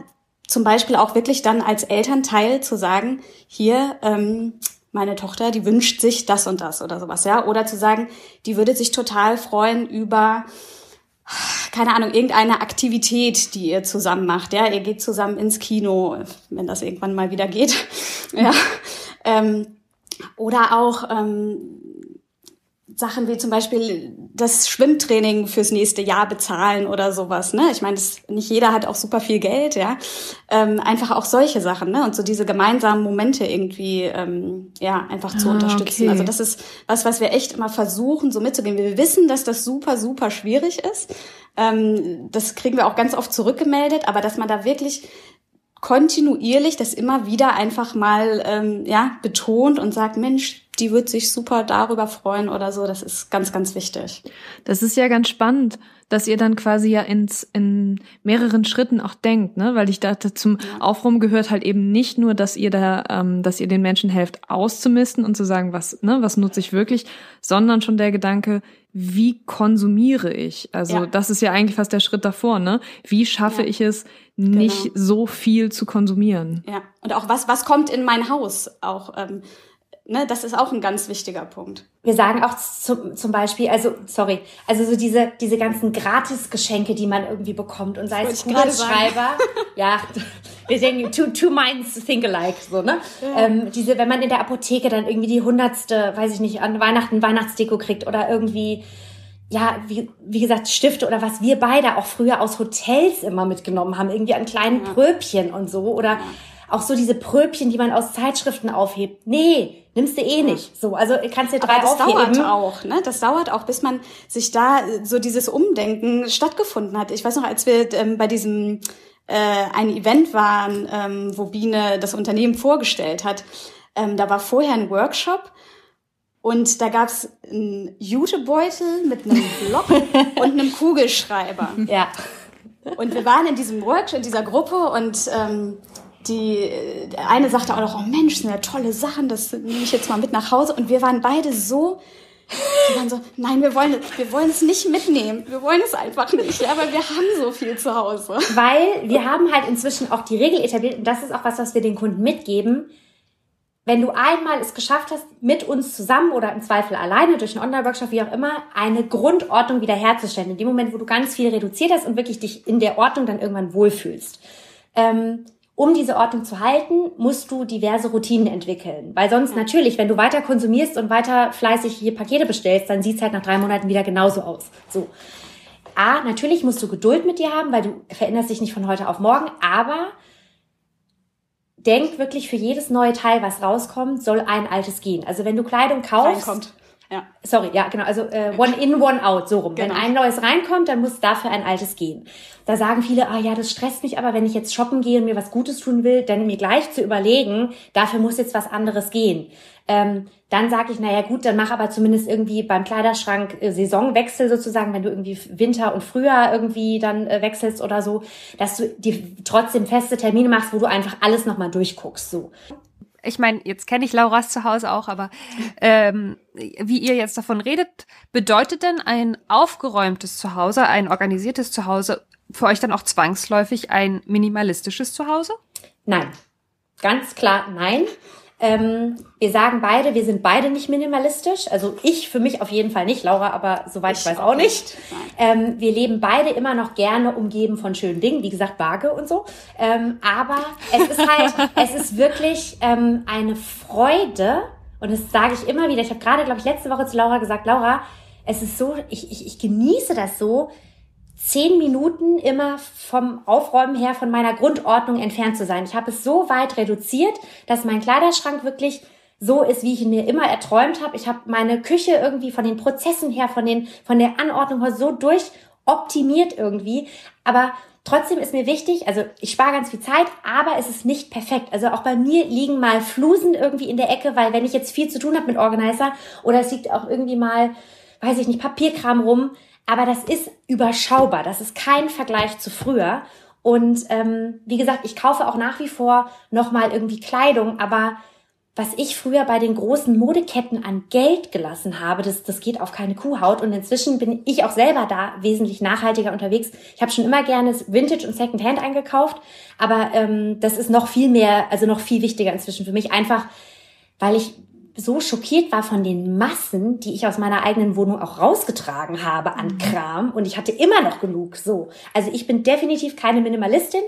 zum Beispiel auch wirklich dann als Elternteil zu sagen, hier, ähm, meine Tochter, die wünscht sich das und das oder sowas, ja. Oder zu sagen, die würde sich total freuen über keine Ahnung, irgendeine Aktivität, die ihr zusammen macht. Ja, ihr geht zusammen ins Kino, wenn das irgendwann mal wieder geht. ja. Ähm, oder auch ähm, Sachen wie zum Beispiel das Schwimmtraining fürs nächste Jahr bezahlen oder sowas. Ne? Ich meine, nicht jeder hat auch super viel Geld, ja. Ähm, einfach auch solche Sachen, ne? Und so diese gemeinsamen Momente irgendwie ähm, ja einfach zu ah, unterstützen. Okay. Also das ist was, was wir echt immer versuchen, so mitzugehen. Wir wissen, dass das super, super schwierig ist. Ähm, das kriegen wir auch ganz oft zurückgemeldet, aber dass man da wirklich kontinuierlich das immer wieder einfach mal ähm, ja betont und sagt, Mensch, die wird sich super darüber freuen oder so. Das ist ganz, ganz wichtig. Das ist ja ganz spannend, dass ihr dann quasi ja ins, in mehreren Schritten auch denkt, ne? Weil ich dachte, zum ja. Aufräumen gehört halt eben nicht nur, dass ihr da, ähm, dass ihr den Menschen helft, auszumisten und zu sagen, was, ne, was nutze ich wirklich, sondern schon der Gedanke, wie konsumiere ich? Also ja. das ist ja eigentlich fast der Schritt davor, ne? Wie schaffe ja. ich es, nicht genau. so viel zu konsumieren? Ja. Und auch was, was kommt in mein Haus? Auch ähm, ne, das ist auch ein ganz wichtiger Punkt. Wir sagen auch zum, zum Beispiel, also, sorry, also so diese, diese ganzen Gratisgeschenke, die man irgendwie bekommt und sei es Kugelschreiber, ja, wir denken, two, two minds think alike, so, ne? Ja. Ähm, diese, wenn man in der Apotheke dann irgendwie die hundertste, weiß ich nicht, an Weihnachten Weihnachtsdeko kriegt oder irgendwie, ja, wie, wie gesagt, Stifte oder was wir beide auch früher aus Hotels immer mitgenommen haben, irgendwie an kleinen ja. Pröbchen und so oder auch so diese Pröbchen, die man aus Zeitschriften aufhebt. Nee, nimmst du eh nicht. So, also kannst du drei Aber das aufheben. dauert auch, ne? Das dauert auch, bis man sich da äh, so dieses Umdenken stattgefunden hat. Ich weiß noch, als wir ähm, bei diesem äh, ein Event waren, ähm, wo Biene das Unternehmen vorgestellt hat, ähm, da war vorher ein Workshop und da gab's einen Jutebeutel mit einem Block und einem Kugelschreiber. Ja. Und wir waren in diesem Workshop, in dieser Gruppe und ähm, die eine sagte auch noch, oh Mensch, sind ja tolle Sachen, das nehme ich jetzt mal mit nach Hause. Und wir waren beide so, wir waren so, nein, wir wollen, wir wollen es nicht mitnehmen. Wir wollen es einfach nicht, ja, weil wir haben so viel zu Hause. Weil wir haben halt inzwischen auch die Regel etabliert, und das ist auch was, was wir den Kunden mitgeben. Wenn du einmal es geschafft hast, mit uns zusammen oder im Zweifel alleine durch einen Online-Workshop, wie auch immer, eine Grundordnung wiederherzustellen, in dem Moment, wo du ganz viel reduziert hast und wirklich dich in der Ordnung dann irgendwann wohlfühlst, ähm, um diese Ordnung zu halten, musst du diverse Routinen entwickeln. Weil sonst natürlich, wenn du weiter konsumierst und weiter fleißig hier Pakete bestellst, dann sieht's halt nach drei Monaten wieder genauso aus. So. A, natürlich musst du Geduld mit dir haben, weil du veränderst dich nicht von heute auf morgen, aber denk wirklich für jedes neue Teil, was rauskommt, soll ein altes gehen. Also wenn du Kleidung kaufst, Reinkommt. Ja. Sorry, ja, genau. Also äh, one in, one out, so rum. Genau. Wenn ein neues reinkommt, dann muss dafür ein altes gehen. Da sagen viele, ah ja, das stresst mich, aber wenn ich jetzt shoppen gehe und mir was Gutes tun will, dann mir gleich zu überlegen, dafür muss jetzt was anderes gehen. Ähm, dann sage ich, naja gut, dann mach aber zumindest irgendwie beim Kleiderschrank äh, Saisonwechsel sozusagen, wenn du irgendwie Winter und Frühjahr irgendwie dann äh, wechselst oder so, dass du dir trotzdem feste Termine machst, wo du einfach alles nochmal durchguckst. So ich meine, jetzt kenne ich Lauras Zuhause auch, aber ähm, wie ihr jetzt davon redet, bedeutet denn ein aufgeräumtes Zuhause, ein organisiertes Zuhause für euch dann auch zwangsläufig ein minimalistisches Zuhause? Nein. Ganz klar nein. Ähm, wir sagen beide, wir sind beide nicht minimalistisch. Also ich für mich auf jeden Fall nicht, Laura, aber soweit ich, ich weiß auch nicht. Ähm, wir leben beide immer noch gerne umgeben von schönen Dingen, wie gesagt, Waage und so. Ähm, aber es ist halt, es ist wirklich ähm, eine Freude, und das sage ich immer wieder. Ich habe gerade, glaube ich, letzte Woche zu Laura gesagt, Laura, es ist so, ich, ich, ich genieße das so, zehn Minuten immer vom Aufräumen her von meiner Grundordnung entfernt zu sein. Ich habe es so weit reduziert, dass mein Kleiderschrank wirklich so ist, wie ich ihn mir immer erträumt habe. Ich habe meine Küche irgendwie von den Prozessen her, von den von der Anordnung her so durchoptimiert irgendwie. Aber trotzdem ist mir wichtig, also ich spare ganz viel Zeit, aber es ist nicht perfekt. Also auch bei mir liegen mal Flusen irgendwie in der Ecke, weil wenn ich jetzt viel zu tun habe mit Organizer oder es liegt auch irgendwie mal, weiß ich nicht, Papierkram rum, aber das ist überschaubar. Das ist kein Vergleich zu früher. Und ähm, wie gesagt, ich kaufe auch nach wie vor nochmal irgendwie Kleidung, aber was ich früher bei den großen Modeketten an Geld gelassen habe, das, das geht auf keine Kuhhaut. Und inzwischen bin ich auch selber da wesentlich nachhaltiger unterwegs. Ich habe schon immer gerne Vintage und Secondhand eingekauft, aber ähm, das ist noch viel mehr, also noch viel wichtiger inzwischen für mich, einfach weil ich so schockiert war von den Massen, die ich aus meiner eigenen Wohnung auch rausgetragen habe an mhm. Kram und ich hatte immer noch genug. So, also ich bin definitiv keine Minimalistin,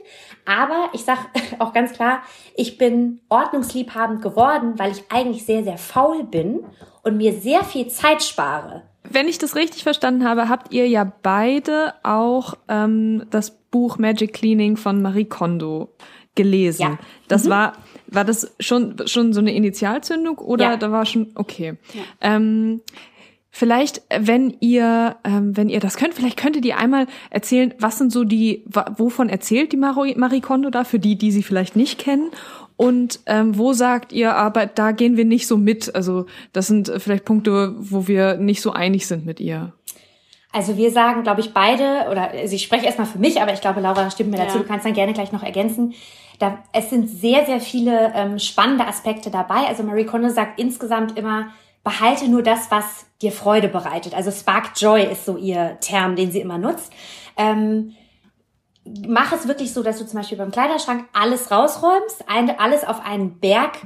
aber ich sag auch ganz klar, ich bin ordnungsliebhabend geworden, weil ich eigentlich sehr sehr faul bin und mir sehr viel Zeit spare. Wenn ich das richtig verstanden habe, habt ihr ja beide auch ähm, das Buch Magic Cleaning von Marie Kondo gelesen. Ja. Das mhm. war war das schon, schon so eine Initialzündung oder ja. da war schon, okay. Ja. Ähm, Vielleicht, wenn ihr, ähm, wenn ihr das könnt, vielleicht könntet ihr einmal erzählen, was sind so die, wovon erzählt die Marie Kondo da, für die, die sie vielleicht nicht kennen? Und ähm, wo sagt ihr, aber da gehen wir nicht so mit? Also das sind vielleicht Punkte, wo wir nicht so einig sind mit ihr. Also wir sagen, glaube ich, beide, oder also ich spreche erstmal für mich, aber ich glaube, Laura stimmt mir dazu, ja. du kannst dann gerne gleich noch ergänzen. Da, es sind sehr, sehr viele ähm, spannende Aspekte dabei. Also Marie Kondo sagt insgesamt immer, behalte nur das, was dir Freude bereitet. Also Spark Joy ist so ihr Term, den sie immer nutzt. Ähm, mach es wirklich so, dass du zum Beispiel beim Kleiderschrank alles rausräumst, alles auf einen Berg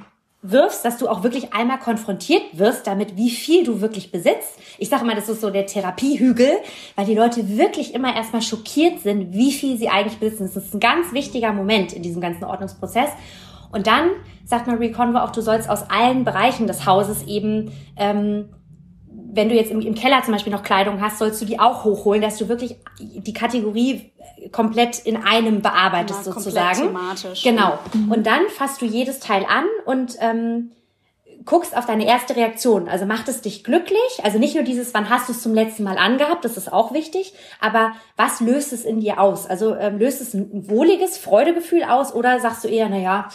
wirfst, dass du auch wirklich einmal konfrontiert wirst damit, wie viel du wirklich besitzt. Ich sage mal, das ist so der Therapiehügel, weil die Leute wirklich immer erstmal schockiert sind, wie viel sie eigentlich besitzen. Das ist ein ganz wichtiger Moment in diesem ganzen Ordnungsprozess. Und dann sagt Marie Convo auch, du sollst aus allen Bereichen des Hauses eben ähm, wenn du jetzt im, im, Keller zum Beispiel noch Kleidung hast, sollst du die auch hochholen, dass du wirklich die Kategorie komplett in einem bearbeitest ja, sozusagen. Thematisch. Genau. Mhm. Und dann fasst du jedes Teil an und ähm, guckst auf deine erste Reaktion. Also macht es dich glücklich? Also nicht nur dieses, wann hast du es zum letzten Mal angehabt, das ist auch wichtig, aber was löst es in dir aus? Also ähm, löst es ein wohliges Freudegefühl aus oder sagst du eher, na ja,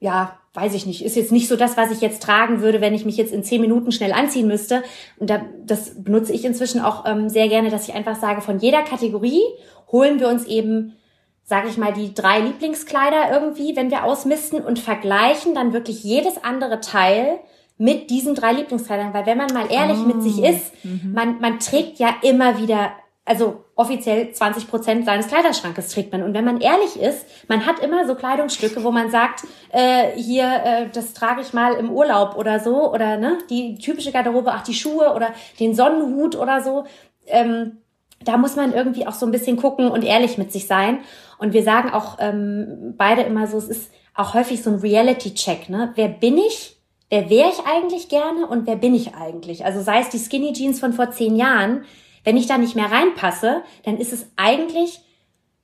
ja, weiß ich nicht, ist jetzt nicht so das, was ich jetzt tragen würde, wenn ich mich jetzt in zehn Minuten schnell anziehen müsste. Und da, das benutze ich inzwischen auch ähm, sehr gerne, dass ich einfach sage, von jeder Kategorie holen wir uns eben, sage ich mal, die drei Lieblingskleider irgendwie, wenn wir ausmisten und vergleichen dann wirklich jedes andere Teil mit diesen drei Lieblingskleidern. Weil wenn man mal ehrlich oh. mit sich ah, ist, mhm. man, man trägt ja immer wieder also offiziell 20 Prozent seines Kleiderschrankes trägt man. Und wenn man ehrlich ist, man hat immer so Kleidungsstücke, wo man sagt, äh, hier, äh, das trage ich mal im Urlaub oder so, oder ne, die typische Garderobe, ach die Schuhe oder den Sonnenhut oder so. Ähm, da muss man irgendwie auch so ein bisschen gucken und ehrlich mit sich sein. Und wir sagen auch ähm, beide immer so, es ist auch häufig so ein Reality-Check. Ne? Wer bin ich? Wer wäre ich eigentlich gerne und wer bin ich eigentlich? Also sei es die Skinny Jeans von vor zehn Jahren, wenn ich da nicht mehr reinpasse, dann ist es eigentlich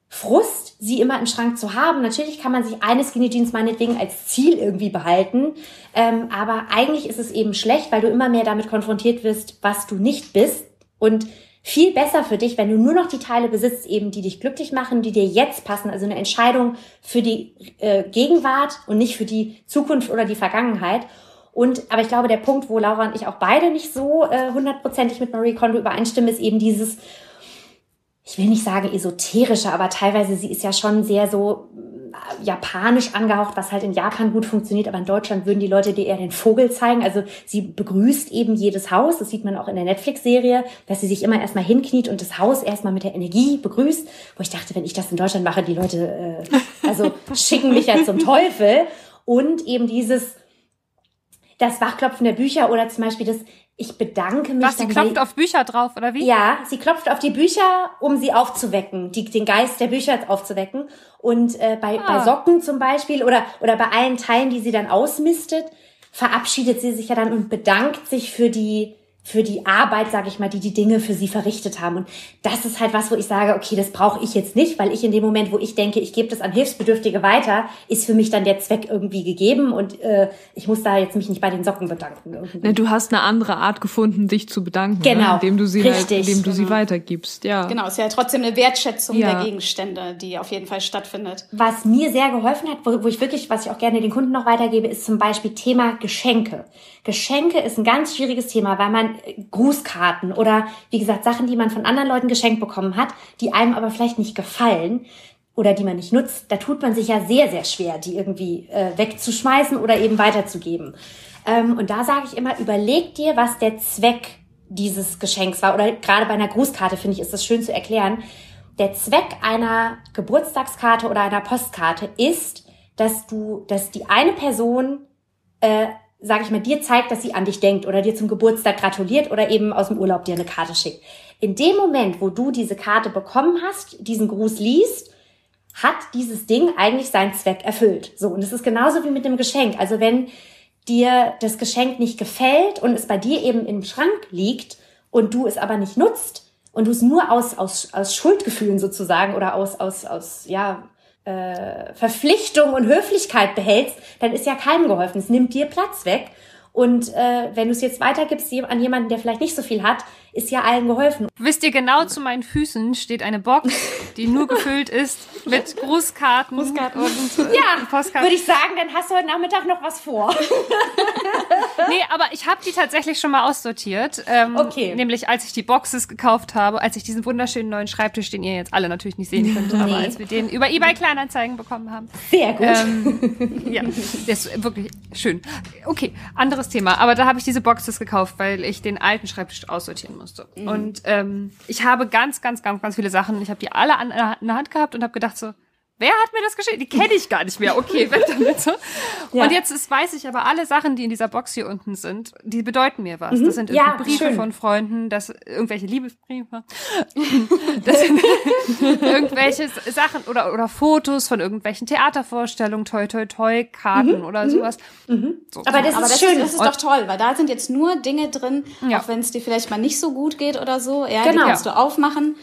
Frust, sie immer im Schrank zu haben. Natürlich kann man sich eine Skinny Jeans meinetwegen als Ziel irgendwie behalten, ähm, aber eigentlich ist es eben schlecht, weil du immer mehr damit konfrontiert wirst, was du nicht bist und viel besser für dich, wenn du nur noch die Teile besitzt, eben die dich glücklich machen, die dir jetzt passen. Also eine Entscheidung für die äh, Gegenwart und nicht für die Zukunft oder die Vergangenheit. Und, aber ich glaube, der Punkt, wo Laura und ich auch beide nicht so äh, hundertprozentig mit Marie Kondo übereinstimmen, ist eben dieses, ich will nicht sagen esoterische, aber teilweise sie ist ja schon sehr so äh, japanisch angehaucht, was halt in Japan gut funktioniert, aber in Deutschland würden die Leute dir eher den Vogel zeigen. Also sie begrüßt eben jedes Haus, das sieht man auch in der Netflix-Serie, dass sie sich immer erstmal hinkniet und das Haus erstmal mit der Energie begrüßt, wo ich dachte, wenn ich das in Deutschland mache, die Leute äh, also schicken mich ja zum Teufel. Und eben dieses, das Wachklopfen der Bücher oder zum Beispiel das, ich bedanke mich. Was, sie klopft auf Bücher drauf, oder wie? Ja, sie klopft auf die Bücher, um sie aufzuwecken, die, den Geist der Bücher aufzuwecken. Und äh, bei, ah. bei Socken zum Beispiel oder, oder bei allen Teilen, die sie dann ausmistet, verabschiedet sie sich ja dann und bedankt sich für die, für die Arbeit, sage ich mal, die die Dinge für sie verrichtet haben. Und das ist halt was, wo ich sage, okay, das brauche ich jetzt nicht, weil ich in dem Moment, wo ich denke, ich gebe das an Hilfsbedürftige weiter, ist für mich dann der Zweck irgendwie gegeben und äh, ich muss da jetzt mich nicht bei den Socken bedanken. Ne, du hast eine andere Art gefunden, dich zu bedanken, ne? genau, ne? indem du sie, halt, Richtig. Halt, indem du genau. sie weitergibst. Ja, genau, ist ja trotzdem eine Wertschätzung ja. der Gegenstände, die auf jeden Fall stattfindet. Was mir sehr geholfen hat, wo, wo ich wirklich, was ich auch gerne den Kunden noch weitergebe, ist zum Beispiel Thema Geschenke. Geschenke ist ein ganz schwieriges Thema, weil man Grußkarten oder wie gesagt Sachen, die man von anderen Leuten geschenkt bekommen hat, die einem aber vielleicht nicht gefallen oder die man nicht nutzt, da tut man sich ja sehr, sehr schwer, die irgendwie äh, wegzuschmeißen oder eben weiterzugeben. Ähm, und da sage ich immer, überleg dir, was der Zweck dieses Geschenks war. Oder gerade bei einer Grußkarte, finde ich, ist das schön zu erklären. Der Zweck einer Geburtstagskarte oder einer Postkarte ist, dass du, dass die eine Person äh, sage ich mal, dir zeigt, dass sie an dich denkt oder dir zum Geburtstag gratuliert oder eben aus dem Urlaub dir eine Karte schickt. In dem Moment, wo du diese Karte bekommen hast, diesen Gruß liest, hat dieses Ding eigentlich seinen Zweck erfüllt. So, und es ist genauso wie mit dem Geschenk. Also wenn dir das Geschenk nicht gefällt und es bei dir eben im Schrank liegt und du es aber nicht nutzt und du es nur aus, aus, aus Schuldgefühlen sozusagen oder aus, aus, aus, ja, äh, Verpflichtung und Höflichkeit behältst, dann ist ja keinem geholfen. Es nimmt dir Platz weg. Und äh, wenn du es jetzt weitergibst an jemanden, der vielleicht nicht so viel hat, ist ja allen geholfen. Wisst ihr, genau zu meinen Füßen steht eine Box, die nur gefüllt ist mit Grußkarten, Grußkarten. und äh, ja, Postkarten. Würde ich sagen, dann hast du heute Nachmittag noch was vor. nee, aber ich habe die tatsächlich schon mal aussortiert. Ähm, okay. Nämlich als ich die Boxes gekauft habe, als ich diesen wunderschönen neuen Schreibtisch, den ihr jetzt alle natürlich nicht sehen könnt, nee. aber als wir den über eBay Kleinanzeigen bekommen haben. Sehr gut. Ähm, ja, der ist wirklich schön. Okay, anderes Thema. Aber da habe ich diese Boxes gekauft, weil ich den alten Schreibtisch aussortieren muss musste. Mhm. Und ähm, ich habe ganz, ganz, ganz, ganz viele Sachen. Ich habe die alle an, in der Hand gehabt und habe gedacht so, Wer hat mir das geschickt? Die kenne ich gar nicht mehr. Okay, weg damit. So. Ja. Und jetzt ist, weiß ich aber, alle Sachen, die in dieser Box hier unten sind, die bedeuten mir was. Mhm. Das sind ja, Briefe schön. von Freunden, das irgendwelche Liebesbriefe, das sind irgendwelche Sachen oder, oder Fotos von irgendwelchen Theatervorstellungen, toi, toi, toi, Karten mhm. oder mhm. sowas. Mhm. So. Aber das aber ist das schön. das ist doch toll, weil da sind jetzt nur Dinge drin, ja. auch wenn es dir vielleicht mal nicht so gut geht oder so. Ja, genau. die kannst du aufmachen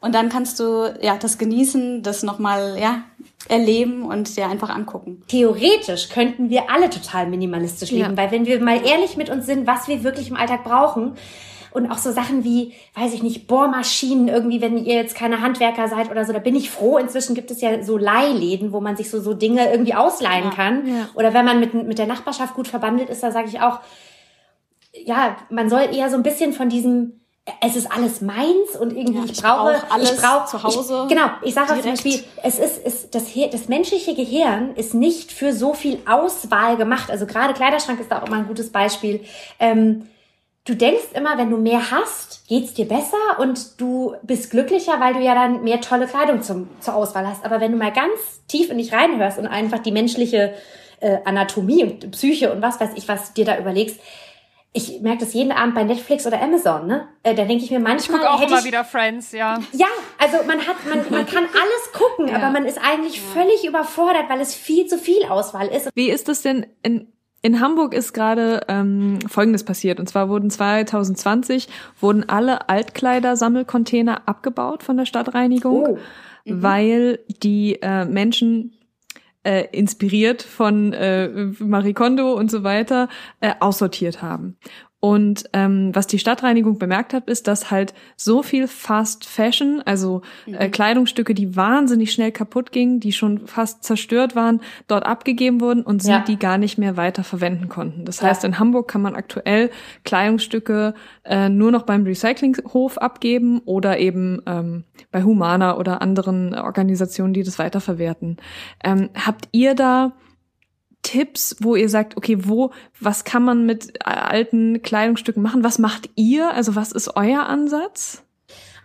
und dann kannst du ja das genießen, das nochmal ja erleben und dir einfach angucken. Theoretisch könnten wir alle total minimalistisch leben, ja. weil wenn wir mal ehrlich mit uns sind, was wir wirklich im Alltag brauchen, und auch so Sachen wie, weiß ich nicht, Bohrmaschinen irgendwie, wenn ihr jetzt keine Handwerker seid oder so, da bin ich froh. Inzwischen gibt es ja so Leihläden, wo man sich so, so Dinge irgendwie ausleihen ja, kann. Ja. Oder wenn man mit, mit der Nachbarschaft gut verbandelt ist, da sage ich auch, ja, man soll eher so ein bisschen von diesem es ist alles meins und irgendwie ja, ich, ich brauche brauch alles ich brauch, zu Hause. Ich, genau, ich sage zum Beispiel, es ist, ist das, das menschliche Gehirn ist nicht für so viel Auswahl gemacht. Also gerade Kleiderschrank ist da auch immer ein gutes Beispiel. Ähm, du denkst immer, wenn du mehr hast, geht's dir besser und du bist glücklicher, weil du ja dann mehr tolle Kleidung zum, zur Auswahl hast. Aber wenn du mal ganz tief in dich reinhörst und einfach die menschliche äh, Anatomie und Psyche und was weiß ich, was dir da überlegst, ich merke das jeden Abend bei Netflix oder Amazon, ne? Äh, da denke ich mir manchmal. Ich gucke auch immer ich, wieder Friends, ja. Ja, also man hat, man, man kann alles gucken, ja. aber man ist eigentlich ja. völlig überfordert, weil es viel zu viel Auswahl ist. Wie ist das denn in in Hamburg ist gerade ähm, Folgendes passiert. Und zwar wurden 2020 wurden alle Altkleidersammelcontainer abgebaut von der Stadtreinigung, oh. mhm. weil die äh, Menschen äh, inspiriert von äh, Marie Kondo und so weiter, äh, aussortiert haben. Und ähm, was die Stadtreinigung bemerkt hat, ist, dass halt so viel Fast Fashion, also äh, mhm. Kleidungsstücke, die wahnsinnig schnell kaputt gingen, die schon fast zerstört waren, dort abgegeben wurden und sie ja. die gar nicht mehr weiter verwenden konnten. Das ja. heißt, in Hamburg kann man aktuell Kleidungsstücke äh, nur noch beim Recyclinghof abgeben oder eben ähm, bei Humana oder anderen Organisationen, die das weiterverwerten. Ähm, habt ihr da Tipps, wo ihr sagt, okay, wo, was kann man mit alten Kleidungsstücken machen? Was macht ihr? Also was ist euer Ansatz?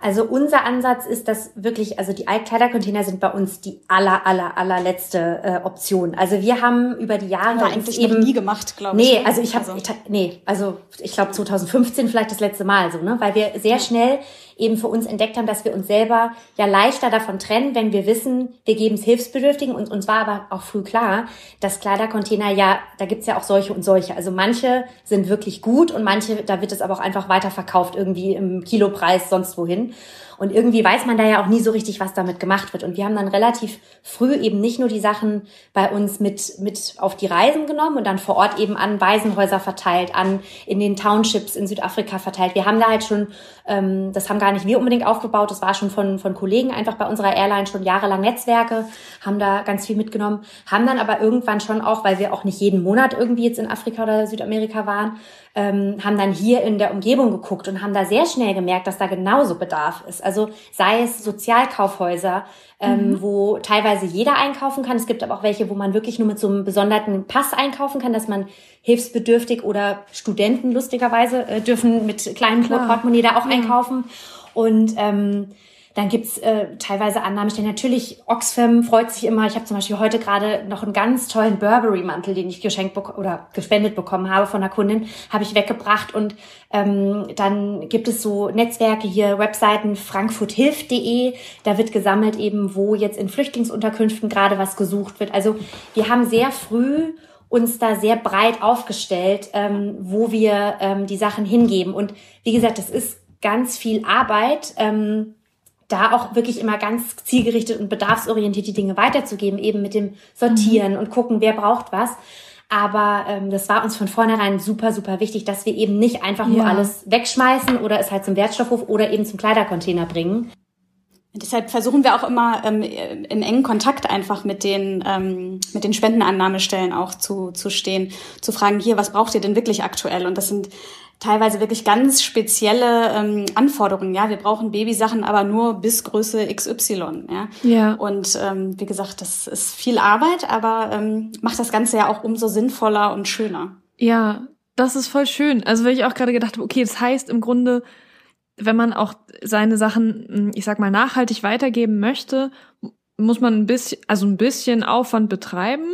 Also unser Ansatz ist, dass wirklich, also die Altkleidercontainer sind bei uns die aller, aller, allerletzte äh, Option. Also wir haben über die Jahre War eigentlich eben nie gemacht, glaube ich. Nee, also ich habe, also. nee, also ich glaube 2015 vielleicht das letzte Mal so, ne, weil wir sehr schnell eben für uns entdeckt haben, dass wir uns selber ja leichter davon trennen, wenn wir wissen, wir geben es Hilfsbedürftigen. Und uns war aber auch früh klar, dass Kleidercontainer ja, da gibt's ja auch solche und solche. Also manche sind wirklich gut und manche, da wird es aber auch einfach weiterverkauft, irgendwie im Kilopreis sonst wohin. Und irgendwie weiß man da ja auch nie so richtig, was damit gemacht wird. Und wir haben dann relativ früh eben nicht nur die Sachen bei uns mit, mit auf die Reisen genommen und dann vor Ort eben an Waisenhäuser verteilt, an in den Townships in Südafrika verteilt. Wir haben da halt schon, ähm, das haben gar nicht wir unbedingt aufgebaut, das war schon von, von Kollegen einfach bei unserer Airline schon jahrelang Netzwerke, haben da ganz viel mitgenommen, haben dann aber irgendwann schon auch, weil wir auch nicht jeden Monat irgendwie jetzt in Afrika oder Südamerika waren, ähm, haben dann hier in der Umgebung geguckt und haben da sehr schnell gemerkt, dass da genauso Bedarf ist. Also sei es Sozialkaufhäuser, ähm, mhm. wo teilweise jeder einkaufen kann. Es gibt aber auch welche, wo man wirklich nur mit so einem besonderten Pass einkaufen kann, dass man hilfsbedürftig oder Studenten lustigerweise äh, dürfen mit kleinem Portemonnaie da auch ja. einkaufen. Und ähm, dann gibt's äh, teilweise Annahmestellen. Natürlich, Oxfam freut sich immer. Ich habe zum Beispiel heute gerade noch einen ganz tollen Burberry-Mantel, den ich geschenkt oder gespendet bekommen habe von einer Kundin, habe ich weggebracht. Und ähm, dann gibt es so Netzwerke hier, Webseiten frankfurthilft.de. Da wird gesammelt eben, wo jetzt in Flüchtlingsunterkünften gerade was gesucht wird. Also wir haben sehr früh uns da sehr breit aufgestellt, ähm, wo wir ähm, die Sachen hingeben. Und wie gesagt, das ist ganz viel Arbeit. Ähm, da auch wirklich immer ganz zielgerichtet und bedarfsorientiert die Dinge weiterzugeben, eben mit dem Sortieren mhm. und gucken, wer braucht was. Aber ähm, das war uns von vornherein super, super wichtig, dass wir eben nicht einfach nur alles wegschmeißen oder es halt zum Wertstoffhof oder eben zum Kleidercontainer bringen. Deshalb versuchen wir auch immer ähm, in engen Kontakt einfach mit den ähm, mit den Spendenannahmestellen auch zu zu stehen, zu fragen hier, was braucht ihr denn wirklich aktuell? Und das sind teilweise wirklich ganz spezielle ähm, Anforderungen. Ja, wir brauchen Babysachen, aber nur bis Größe XY. Ja. ja. Und ähm, wie gesagt, das ist viel Arbeit, aber ähm, macht das Ganze ja auch umso sinnvoller und schöner. Ja, das ist voll schön. Also weil ich auch gerade gedacht habe, okay, das heißt im Grunde, wenn man auch seine Sachen, hm, ich sag mal, nachhaltig weitergeben möchte, muss man ein bisschen, also ein bisschen Aufwand betreiben,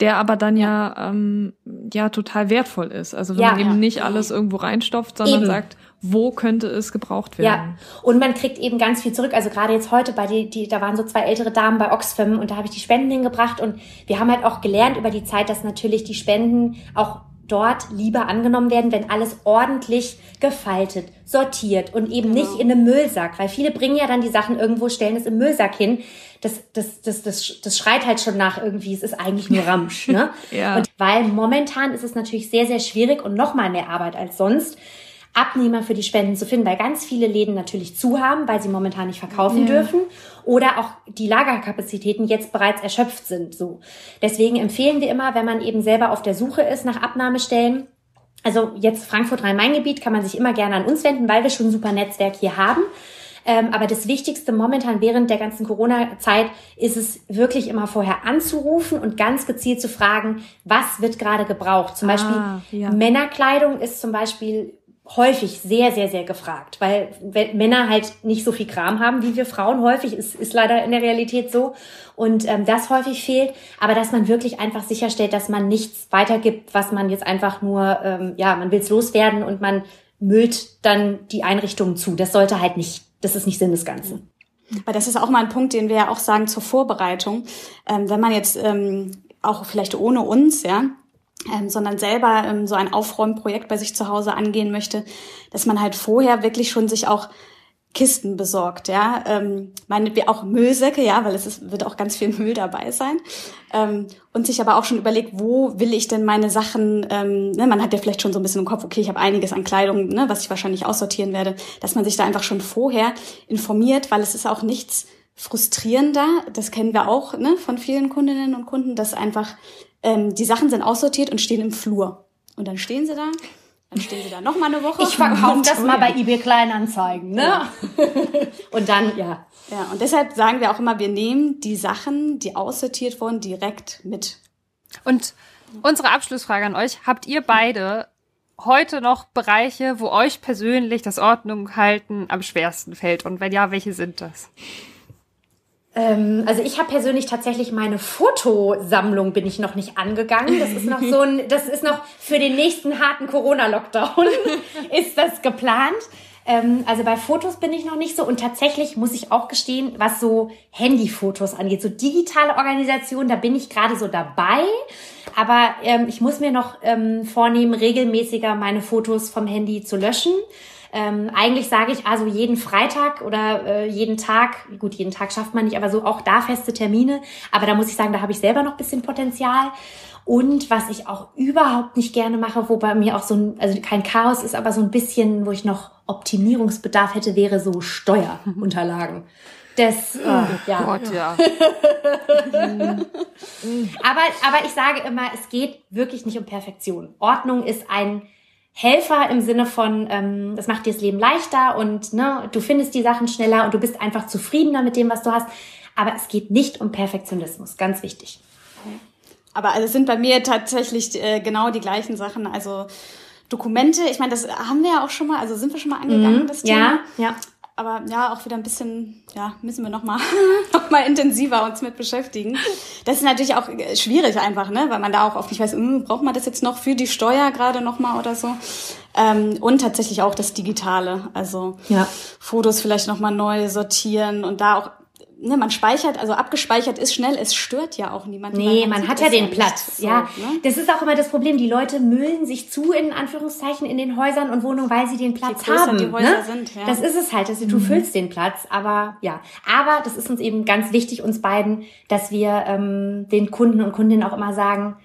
der aber dann ja, ja, ähm, ja total wertvoll ist. Also wenn ja, man eben ja. nicht alles irgendwo reinstopft, sondern eben. sagt, wo könnte es gebraucht werden? Ja, und man kriegt eben ganz viel zurück. Also gerade jetzt heute bei die, die da waren so zwei ältere Damen bei Oxfam und da habe ich die Spenden hingebracht und wir haben halt auch gelernt über die Zeit, dass natürlich die Spenden auch dort lieber angenommen werden, wenn alles ordentlich gefaltet, sortiert und eben genau. nicht in einem Müllsack, weil viele bringen ja dann die Sachen irgendwo, stellen es im Müllsack hin das, das, das, das, das schreit halt schon nach irgendwie, es ist eigentlich nur Ramsch. Ne? ja. Und weil momentan ist es natürlich sehr, sehr schwierig und noch mal mehr Arbeit als sonst, Abnehmer für die Spenden zu finden, weil ganz viele Läden natürlich zu haben, weil sie momentan nicht verkaufen ja. dürfen oder auch die Lagerkapazitäten jetzt bereits erschöpft sind. So, deswegen empfehlen wir immer, wenn man eben selber auf der Suche ist nach Abnahmestellen, also jetzt Frankfurt Rhein-Main-Gebiet kann man sich immer gerne an uns wenden, weil wir schon ein super Netzwerk hier haben. Ähm, aber das Wichtigste momentan während der ganzen Corona-Zeit ist es wirklich immer vorher anzurufen und ganz gezielt zu fragen, was wird gerade gebraucht. Zum Beispiel ah, ja. Männerkleidung ist zum Beispiel häufig sehr, sehr, sehr gefragt, weil Männer halt nicht so viel Kram haben wie wir Frauen häufig, ist, ist leider in der Realität so und ähm, das häufig fehlt, aber dass man wirklich einfach sicherstellt, dass man nichts weitergibt, was man jetzt einfach nur, ähm, ja, man will es loswerden und man müllt dann die Einrichtungen zu. Das sollte halt nicht das ist nicht Sinn des Ganzen. Aber das ist auch mal ein Punkt, den wir ja auch sagen zur Vorbereitung. Ähm, wenn man jetzt ähm, auch vielleicht ohne uns, ja, ähm, sondern selber ähm, so ein Aufräumprojekt bei sich zu Hause angehen möchte, dass man halt vorher wirklich schon sich auch Kisten besorgt, ja, ähm, meine auch Müllsäcke, ja, weil es ist, wird auch ganz viel Müll dabei sein. Ähm, und sich aber auch schon überlegt, wo will ich denn meine Sachen, ähm, ne, man hat ja vielleicht schon so ein bisschen im Kopf, okay, ich habe einiges an Kleidung, ne, was ich wahrscheinlich aussortieren werde, dass man sich da einfach schon vorher informiert, weil es ist auch nichts frustrierender, das kennen wir auch ne, von vielen Kundinnen und Kunden, dass einfach ähm, die Sachen sind aussortiert und stehen im Flur und dann stehen sie da dann stehen sie da noch mal eine Woche. Ich verkaufe das mal bei eBay Kleinanzeigen, ne? Ja. und dann, ja. Ja, und deshalb sagen wir auch immer, wir nehmen die Sachen, die aussortiert wurden, direkt mit. Und unsere Abschlussfrage an euch, habt ihr beide heute noch Bereiche, wo euch persönlich das Ordnung halten am schwersten fällt? Und wenn ja, welche sind das? Ähm, also ich habe persönlich tatsächlich meine Fotosammlung bin ich noch nicht angegangen. Das ist noch so ein, das ist noch für den nächsten harten Corona-Lockdown ist das geplant. Ähm, also bei Fotos bin ich noch nicht so und tatsächlich muss ich auch gestehen, was so Handyfotos angeht, so digitale Organisation, da bin ich gerade so dabei. Aber ähm, ich muss mir noch ähm, vornehmen, regelmäßiger meine Fotos vom Handy zu löschen. Ähm, eigentlich sage ich also jeden Freitag oder äh, jeden Tag, gut, jeden Tag schafft man nicht, aber so auch da feste Termine. Aber da muss ich sagen, da habe ich selber noch bisschen Potenzial. Und was ich auch überhaupt nicht gerne mache, wo bei mir auch so ein, also kein Chaos ist, aber so ein bisschen, wo ich noch Optimierungsbedarf hätte, wäre so Steuerunterlagen. Das, oh, ja. Gott, ja. aber, aber ich sage immer, es geht wirklich nicht um Perfektion. Ordnung ist ein Helfer im Sinne von, ähm, das macht dir das Leben leichter und ne, du findest die Sachen schneller und du bist einfach zufriedener mit dem, was du hast. Aber es geht nicht um Perfektionismus, ganz wichtig. Aber also sind bei mir tatsächlich äh, genau die gleichen Sachen. Also Dokumente, ich meine, das haben wir ja auch schon mal, also sind wir schon mal angegangen, Mhm. das Thema. Ja, ja. Aber ja, auch wieder ein bisschen, ja, müssen wir noch mal, noch mal intensiver uns mit beschäftigen. Das ist natürlich auch äh, schwierig einfach, ne, weil man da auch oft nicht weiß, hm, braucht man das jetzt noch für die Steuer gerade noch mal oder so. Ähm, und tatsächlich auch das Digitale, also Ja. Fotos vielleicht noch mal neu sortieren und da auch, ne, man speichert, also abgespeichert ist schnell, es stört ja auch niemanden. weil Nee, man sieht hat ja den nicht Platz. so, ja, ne? das ist auch immer das Problem. Die Leute müllen sich zu in Anführungszeichen in den Häusern und Wohnungen, weil sie den Platz größer haben. die Häuser ne? sind, ja. Das ist es halt. Also du füllst den Platz, aber ja. Aber das ist uns eben ganz wichtig uns beiden, dass wir ähm, den Kunden und Kundinnen auch immer sagen,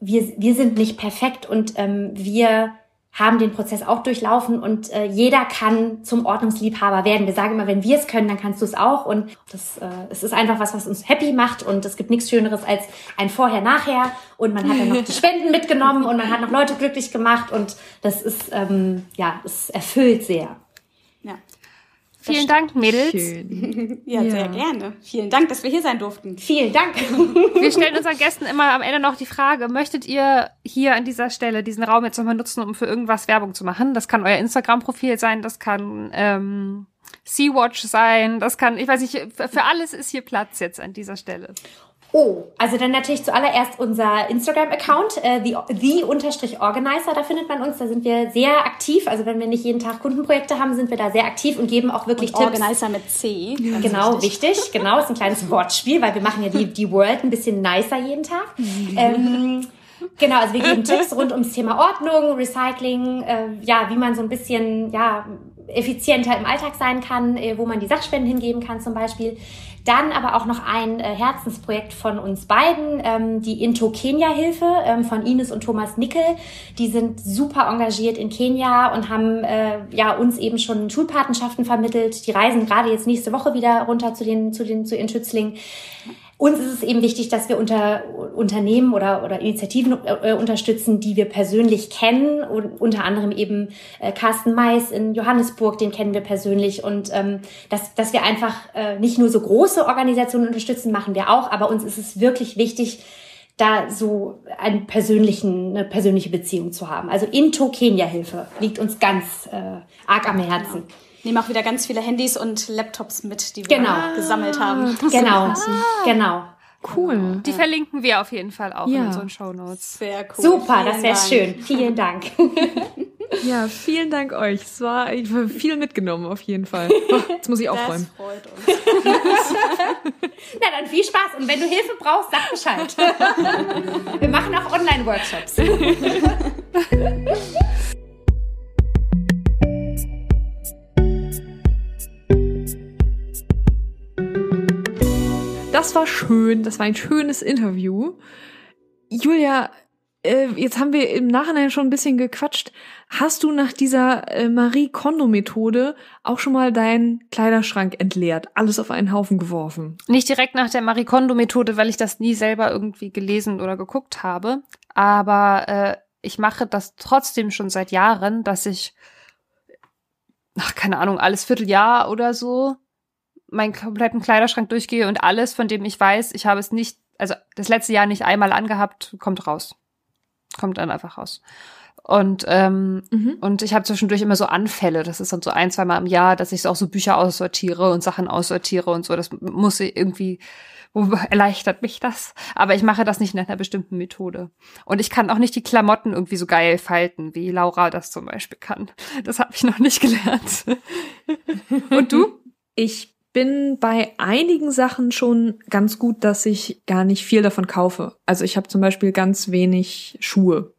wir wir sind nicht perfekt und ähm, wir haben den Prozess auch durchlaufen und äh, jeder kann zum Ordnungsliebhaber werden. Wir sagen immer, wenn wir es können, dann kannst du es auch. Und das äh, es ist einfach was, was uns happy macht. Und es gibt nichts Schöneres als ein Vorher-Nachher. Und man hat dann noch die Spenden mitgenommen und man hat noch Leute glücklich gemacht. Und das ist, ähm, ja, es erfüllt sehr. Vielen Dank, Mädels. Schön. Ja, Ja. sehr gerne. Vielen Dank, dass wir hier sein durften. Vielen Dank. Wir stellen unseren Gästen immer am Ende noch die Frage, möchtet ihr hier an dieser Stelle diesen Raum jetzt nochmal nutzen, um für irgendwas Werbung zu machen? Das kann euer Instagram-Profil sein, das kann ähm, Sea-Watch sein, das kann, ich weiß nicht, für alles ist hier Platz jetzt an dieser Stelle. Oh, also dann natürlich zuallererst unser Instagram-Account, äh, the, the unterstrich Organizer, da findet man uns, da sind wir sehr aktiv. Also wenn wir nicht jeden Tag Kundenprojekte haben, sind wir da sehr aktiv und geben auch wirklich Tipps. Organizer mit C. Genau, wichtig. wichtig. Genau, ist ein kleines Wortspiel, weil wir machen ja die, die World ein bisschen nicer jeden Tag. Ähm, genau, also wir geben Tipps rund ums Thema Ordnung, Recycling, äh, ja, wie man so ein bisschen, ja, effizienter im Alltag sein kann, äh, wo man die Sachspenden hingeben kann zum Beispiel. Dann aber auch noch ein äh, Herzensprojekt von uns beiden, ähm, die Into Kenia Hilfe ähm, von Ines und Thomas Nickel. Die sind super engagiert in Kenia und haben äh, ja uns eben schon Schulpatenschaften vermittelt. Die reisen gerade jetzt nächste Woche wieder runter zu den zu den zu ihren Schützlingen. Uns ist es eben wichtig, dass wir unter Unternehmen oder, oder Initiativen äh, unterstützen, die wir persönlich kennen. Und unter anderem eben äh, Carsten Mais in Johannesburg, den kennen wir persönlich. Und ähm, dass, dass wir einfach äh, nicht nur so große Organisationen unterstützen, machen wir auch. Aber uns ist es wirklich wichtig, da so einen persönlichen, eine persönliche Beziehung zu haben. Also Into Kenia Hilfe liegt uns ganz äh, arg am Herzen. Nehmen auch wieder ganz viele Handys und Laptops mit, die wir Genau. gesammelt haben. Genau, genau. Cool. Die verlinken wir auf jeden Fall auch Ja. in unseren Shownotes. Sehr cool. Super, das Vielen wäre Dank. schön. Vielen Dank. Ja, vielen Dank euch. Es war ich viel mitgenommen auf jeden Fall. Oh, Jetzt muss ich Das aufräumen. freut uns. Na dann viel Spaß und wenn du Hilfe brauchst, sag Bescheid. Wir machen auch Online-Workshops. Das war schön. Das war ein schönes Interview. Julia, äh, jetzt haben wir im Nachhinein schon ein bisschen gequatscht. Hast du nach dieser äh, Marie Kondo-Methode auch schon mal deinen Kleiderschrank entleert, alles auf einen Haufen geworfen? Nicht direkt nach der Marie Kondo-Methode, weil ich das nie selber irgendwie gelesen oder geguckt habe. Aber äh, ich mache das trotzdem schon seit Jahren, dass ich, ach, keine Ahnung, alles Vierteljahr oder so meinen kompletten Kleiderschrank durchgehe und alles, von dem ich weiß, ich habe es nicht, also das letzte Jahr nicht einmal angehabt, kommt raus. Kommt dann einfach raus. Und, ähm, Mhm. und ich habe zwischendurch immer so Anfälle. Das ist dann so ein, zwei Mal im Jahr, dass ich auch so Bücher aussortiere und Sachen aussortiere und so. Das muss ich irgendwie, wo erleichtert mich das? Aber ich mache das nicht nach einer bestimmten Methode. Und ich kann auch nicht die Klamotten irgendwie so geil falten, wie Laura das zum Beispiel kann. Das habe ich noch nicht gelernt. und du? Ich bin bei einigen Sachen schon ganz gut, dass ich gar nicht viel davon kaufe. Also ich habe zum Beispiel ganz wenig Schuhe.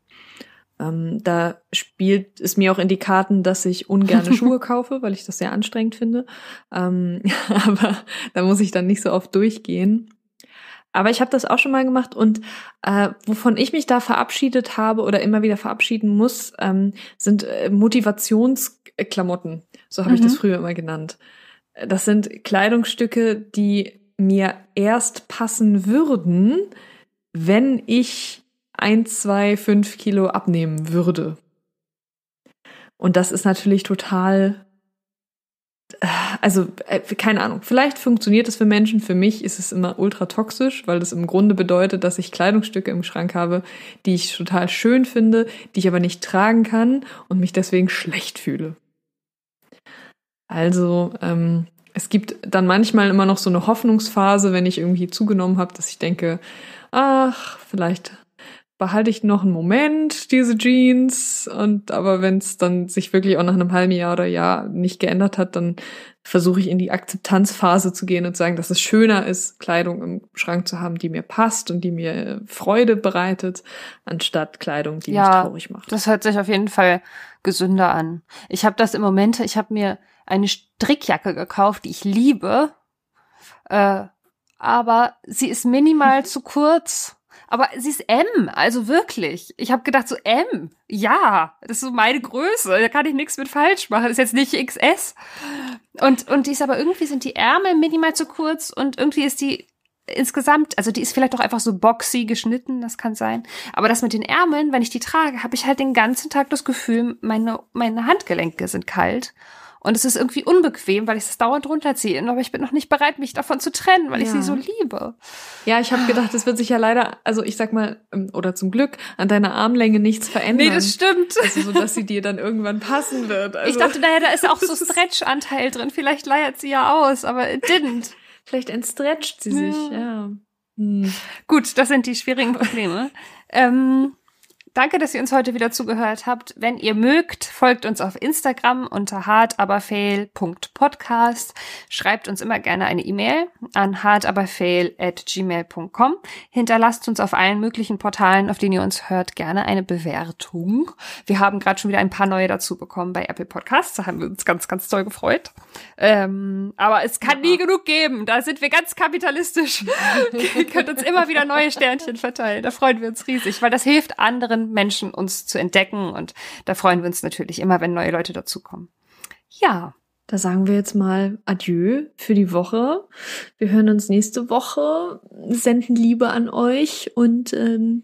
Ähm, da spielt es mir auch in die Karten, dass ich ungerne Schuhe kaufe, weil ich das sehr anstrengend finde. Ähm, aber da muss ich dann nicht so oft durchgehen. Aber ich habe das auch schon mal gemacht und äh, wovon ich mich da verabschiedet habe oder immer wieder verabschieden muss, ähm, sind äh, Motivationsklamotten. So habe ich das Mhm. früher immer genannt. Das sind Kleidungsstücke, die mir erst passen würden, wenn ich ein, zwei, fünf Kilo abnehmen würde. Und das ist natürlich total, also äh, keine Ahnung, vielleicht funktioniert es für Menschen, für mich ist es immer ultra toxisch, weil das im Grunde bedeutet, dass ich Kleidungsstücke im Schrank habe, die ich total schön finde, die ich aber nicht tragen kann und mich deswegen schlecht fühle. Also ähm, es gibt dann manchmal immer noch so eine Hoffnungsphase, wenn ich irgendwie zugenommen habe, dass ich denke, ach, vielleicht behalte ich noch einen Moment diese Jeans und aber wenn es dann sich wirklich auch nach einem halben Jahr oder Jahr nicht geändert hat, dann versuche ich in die Akzeptanzphase zu gehen und sagen, dass es schöner ist, Kleidung im Schrank zu haben, die mir passt und die mir Freude bereitet, anstatt Kleidung, die Ja, mich traurig macht. Das hört sich auf jeden Fall gesünder an. Ich habe das im Moment, ich habe mir eine Strickjacke gekauft, die ich liebe, äh, aber sie ist minimal zu kurz. Aber sie ist M, also wirklich. Ich habe gedacht so M, ja, das ist so meine Größe, da kann ich nichts mit falsch machen. Das ist jetzt nicht XS. Und und die ist aber irgendwie sind die Ärmel minimal zu kurz und irgendwie ist die insgesamt, also die ist vielleicht auch einfach so boxy geschnitten, das kann sein. Aber das mit den Ärmeln, wenn ich die trage, habe ich halt den ganzen Tag das Gefühl, meine, meine Handgelenke sind kalt. Und es ist irgendwie unbequem, weil ich es dauernd runterziehe. Aber ich bin noch nicht bereit, mich davon zu trennen, weil ich Ja. sie so liebe. Ja, ich habe gedacht, es wird sich ja leider, also ich sag mal, ähm, oder zum Glück, an deiner Armlänge nichts verändern. stimmt. Also so, dass sie dir dann irgendwann passen wird. Also, ich dachte, naja, da ist auch so Stretch-Anteil drin. Vielleicht leiert sie ja aus, aber it didn't. vielleicht entstretcht sie sich, Ja. ja. Hm. Gut, das sind die schwierigen Probleme. ähm, danke, dass ihr uns heute wieder zugehört habt. Wenn ihr mögt, folgt uns auf Instagram unter hardaberfail.podcast. Schreibt uns immer gerne eine E-Mail an hardaberfail@gmail.com. Hinterlasst uns auf allen möglichen Portalen, auf denen ihr uns hört, gerne eine Bewertung. Wir haben gerade schon wieder ein paar neue dazu bekommen bei Apple Podcasts. Da haben wir uns ganz, ganz toll gefreut. Ähm, aber es kann nie genug geben. Da sind wir ganz kapitalistisch. ihr könnt uns immer wieder neue Sternchen verteilen. Da freuen wir uns riesig, weil das hilft anderen Menschen, uns zu entdecken. Und da freuen wir uns natürlich immer, wenn neue Leute dazukommen. Ja, Da sagen wir jetzt mal Adieu für die Woche. Wir hören uns nächste Woche, senden Liebe an euch und ähm,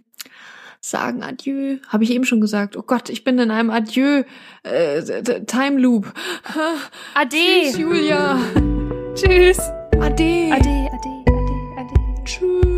sagen Adieu. Habe ich eben schon gesagt. Oh Gott, ich bin in einem Adieu äh, Time Loop. Ade. Tschüss, Julia. Tschüss. Ade. Ade, ade, ade, ade. Tschüss.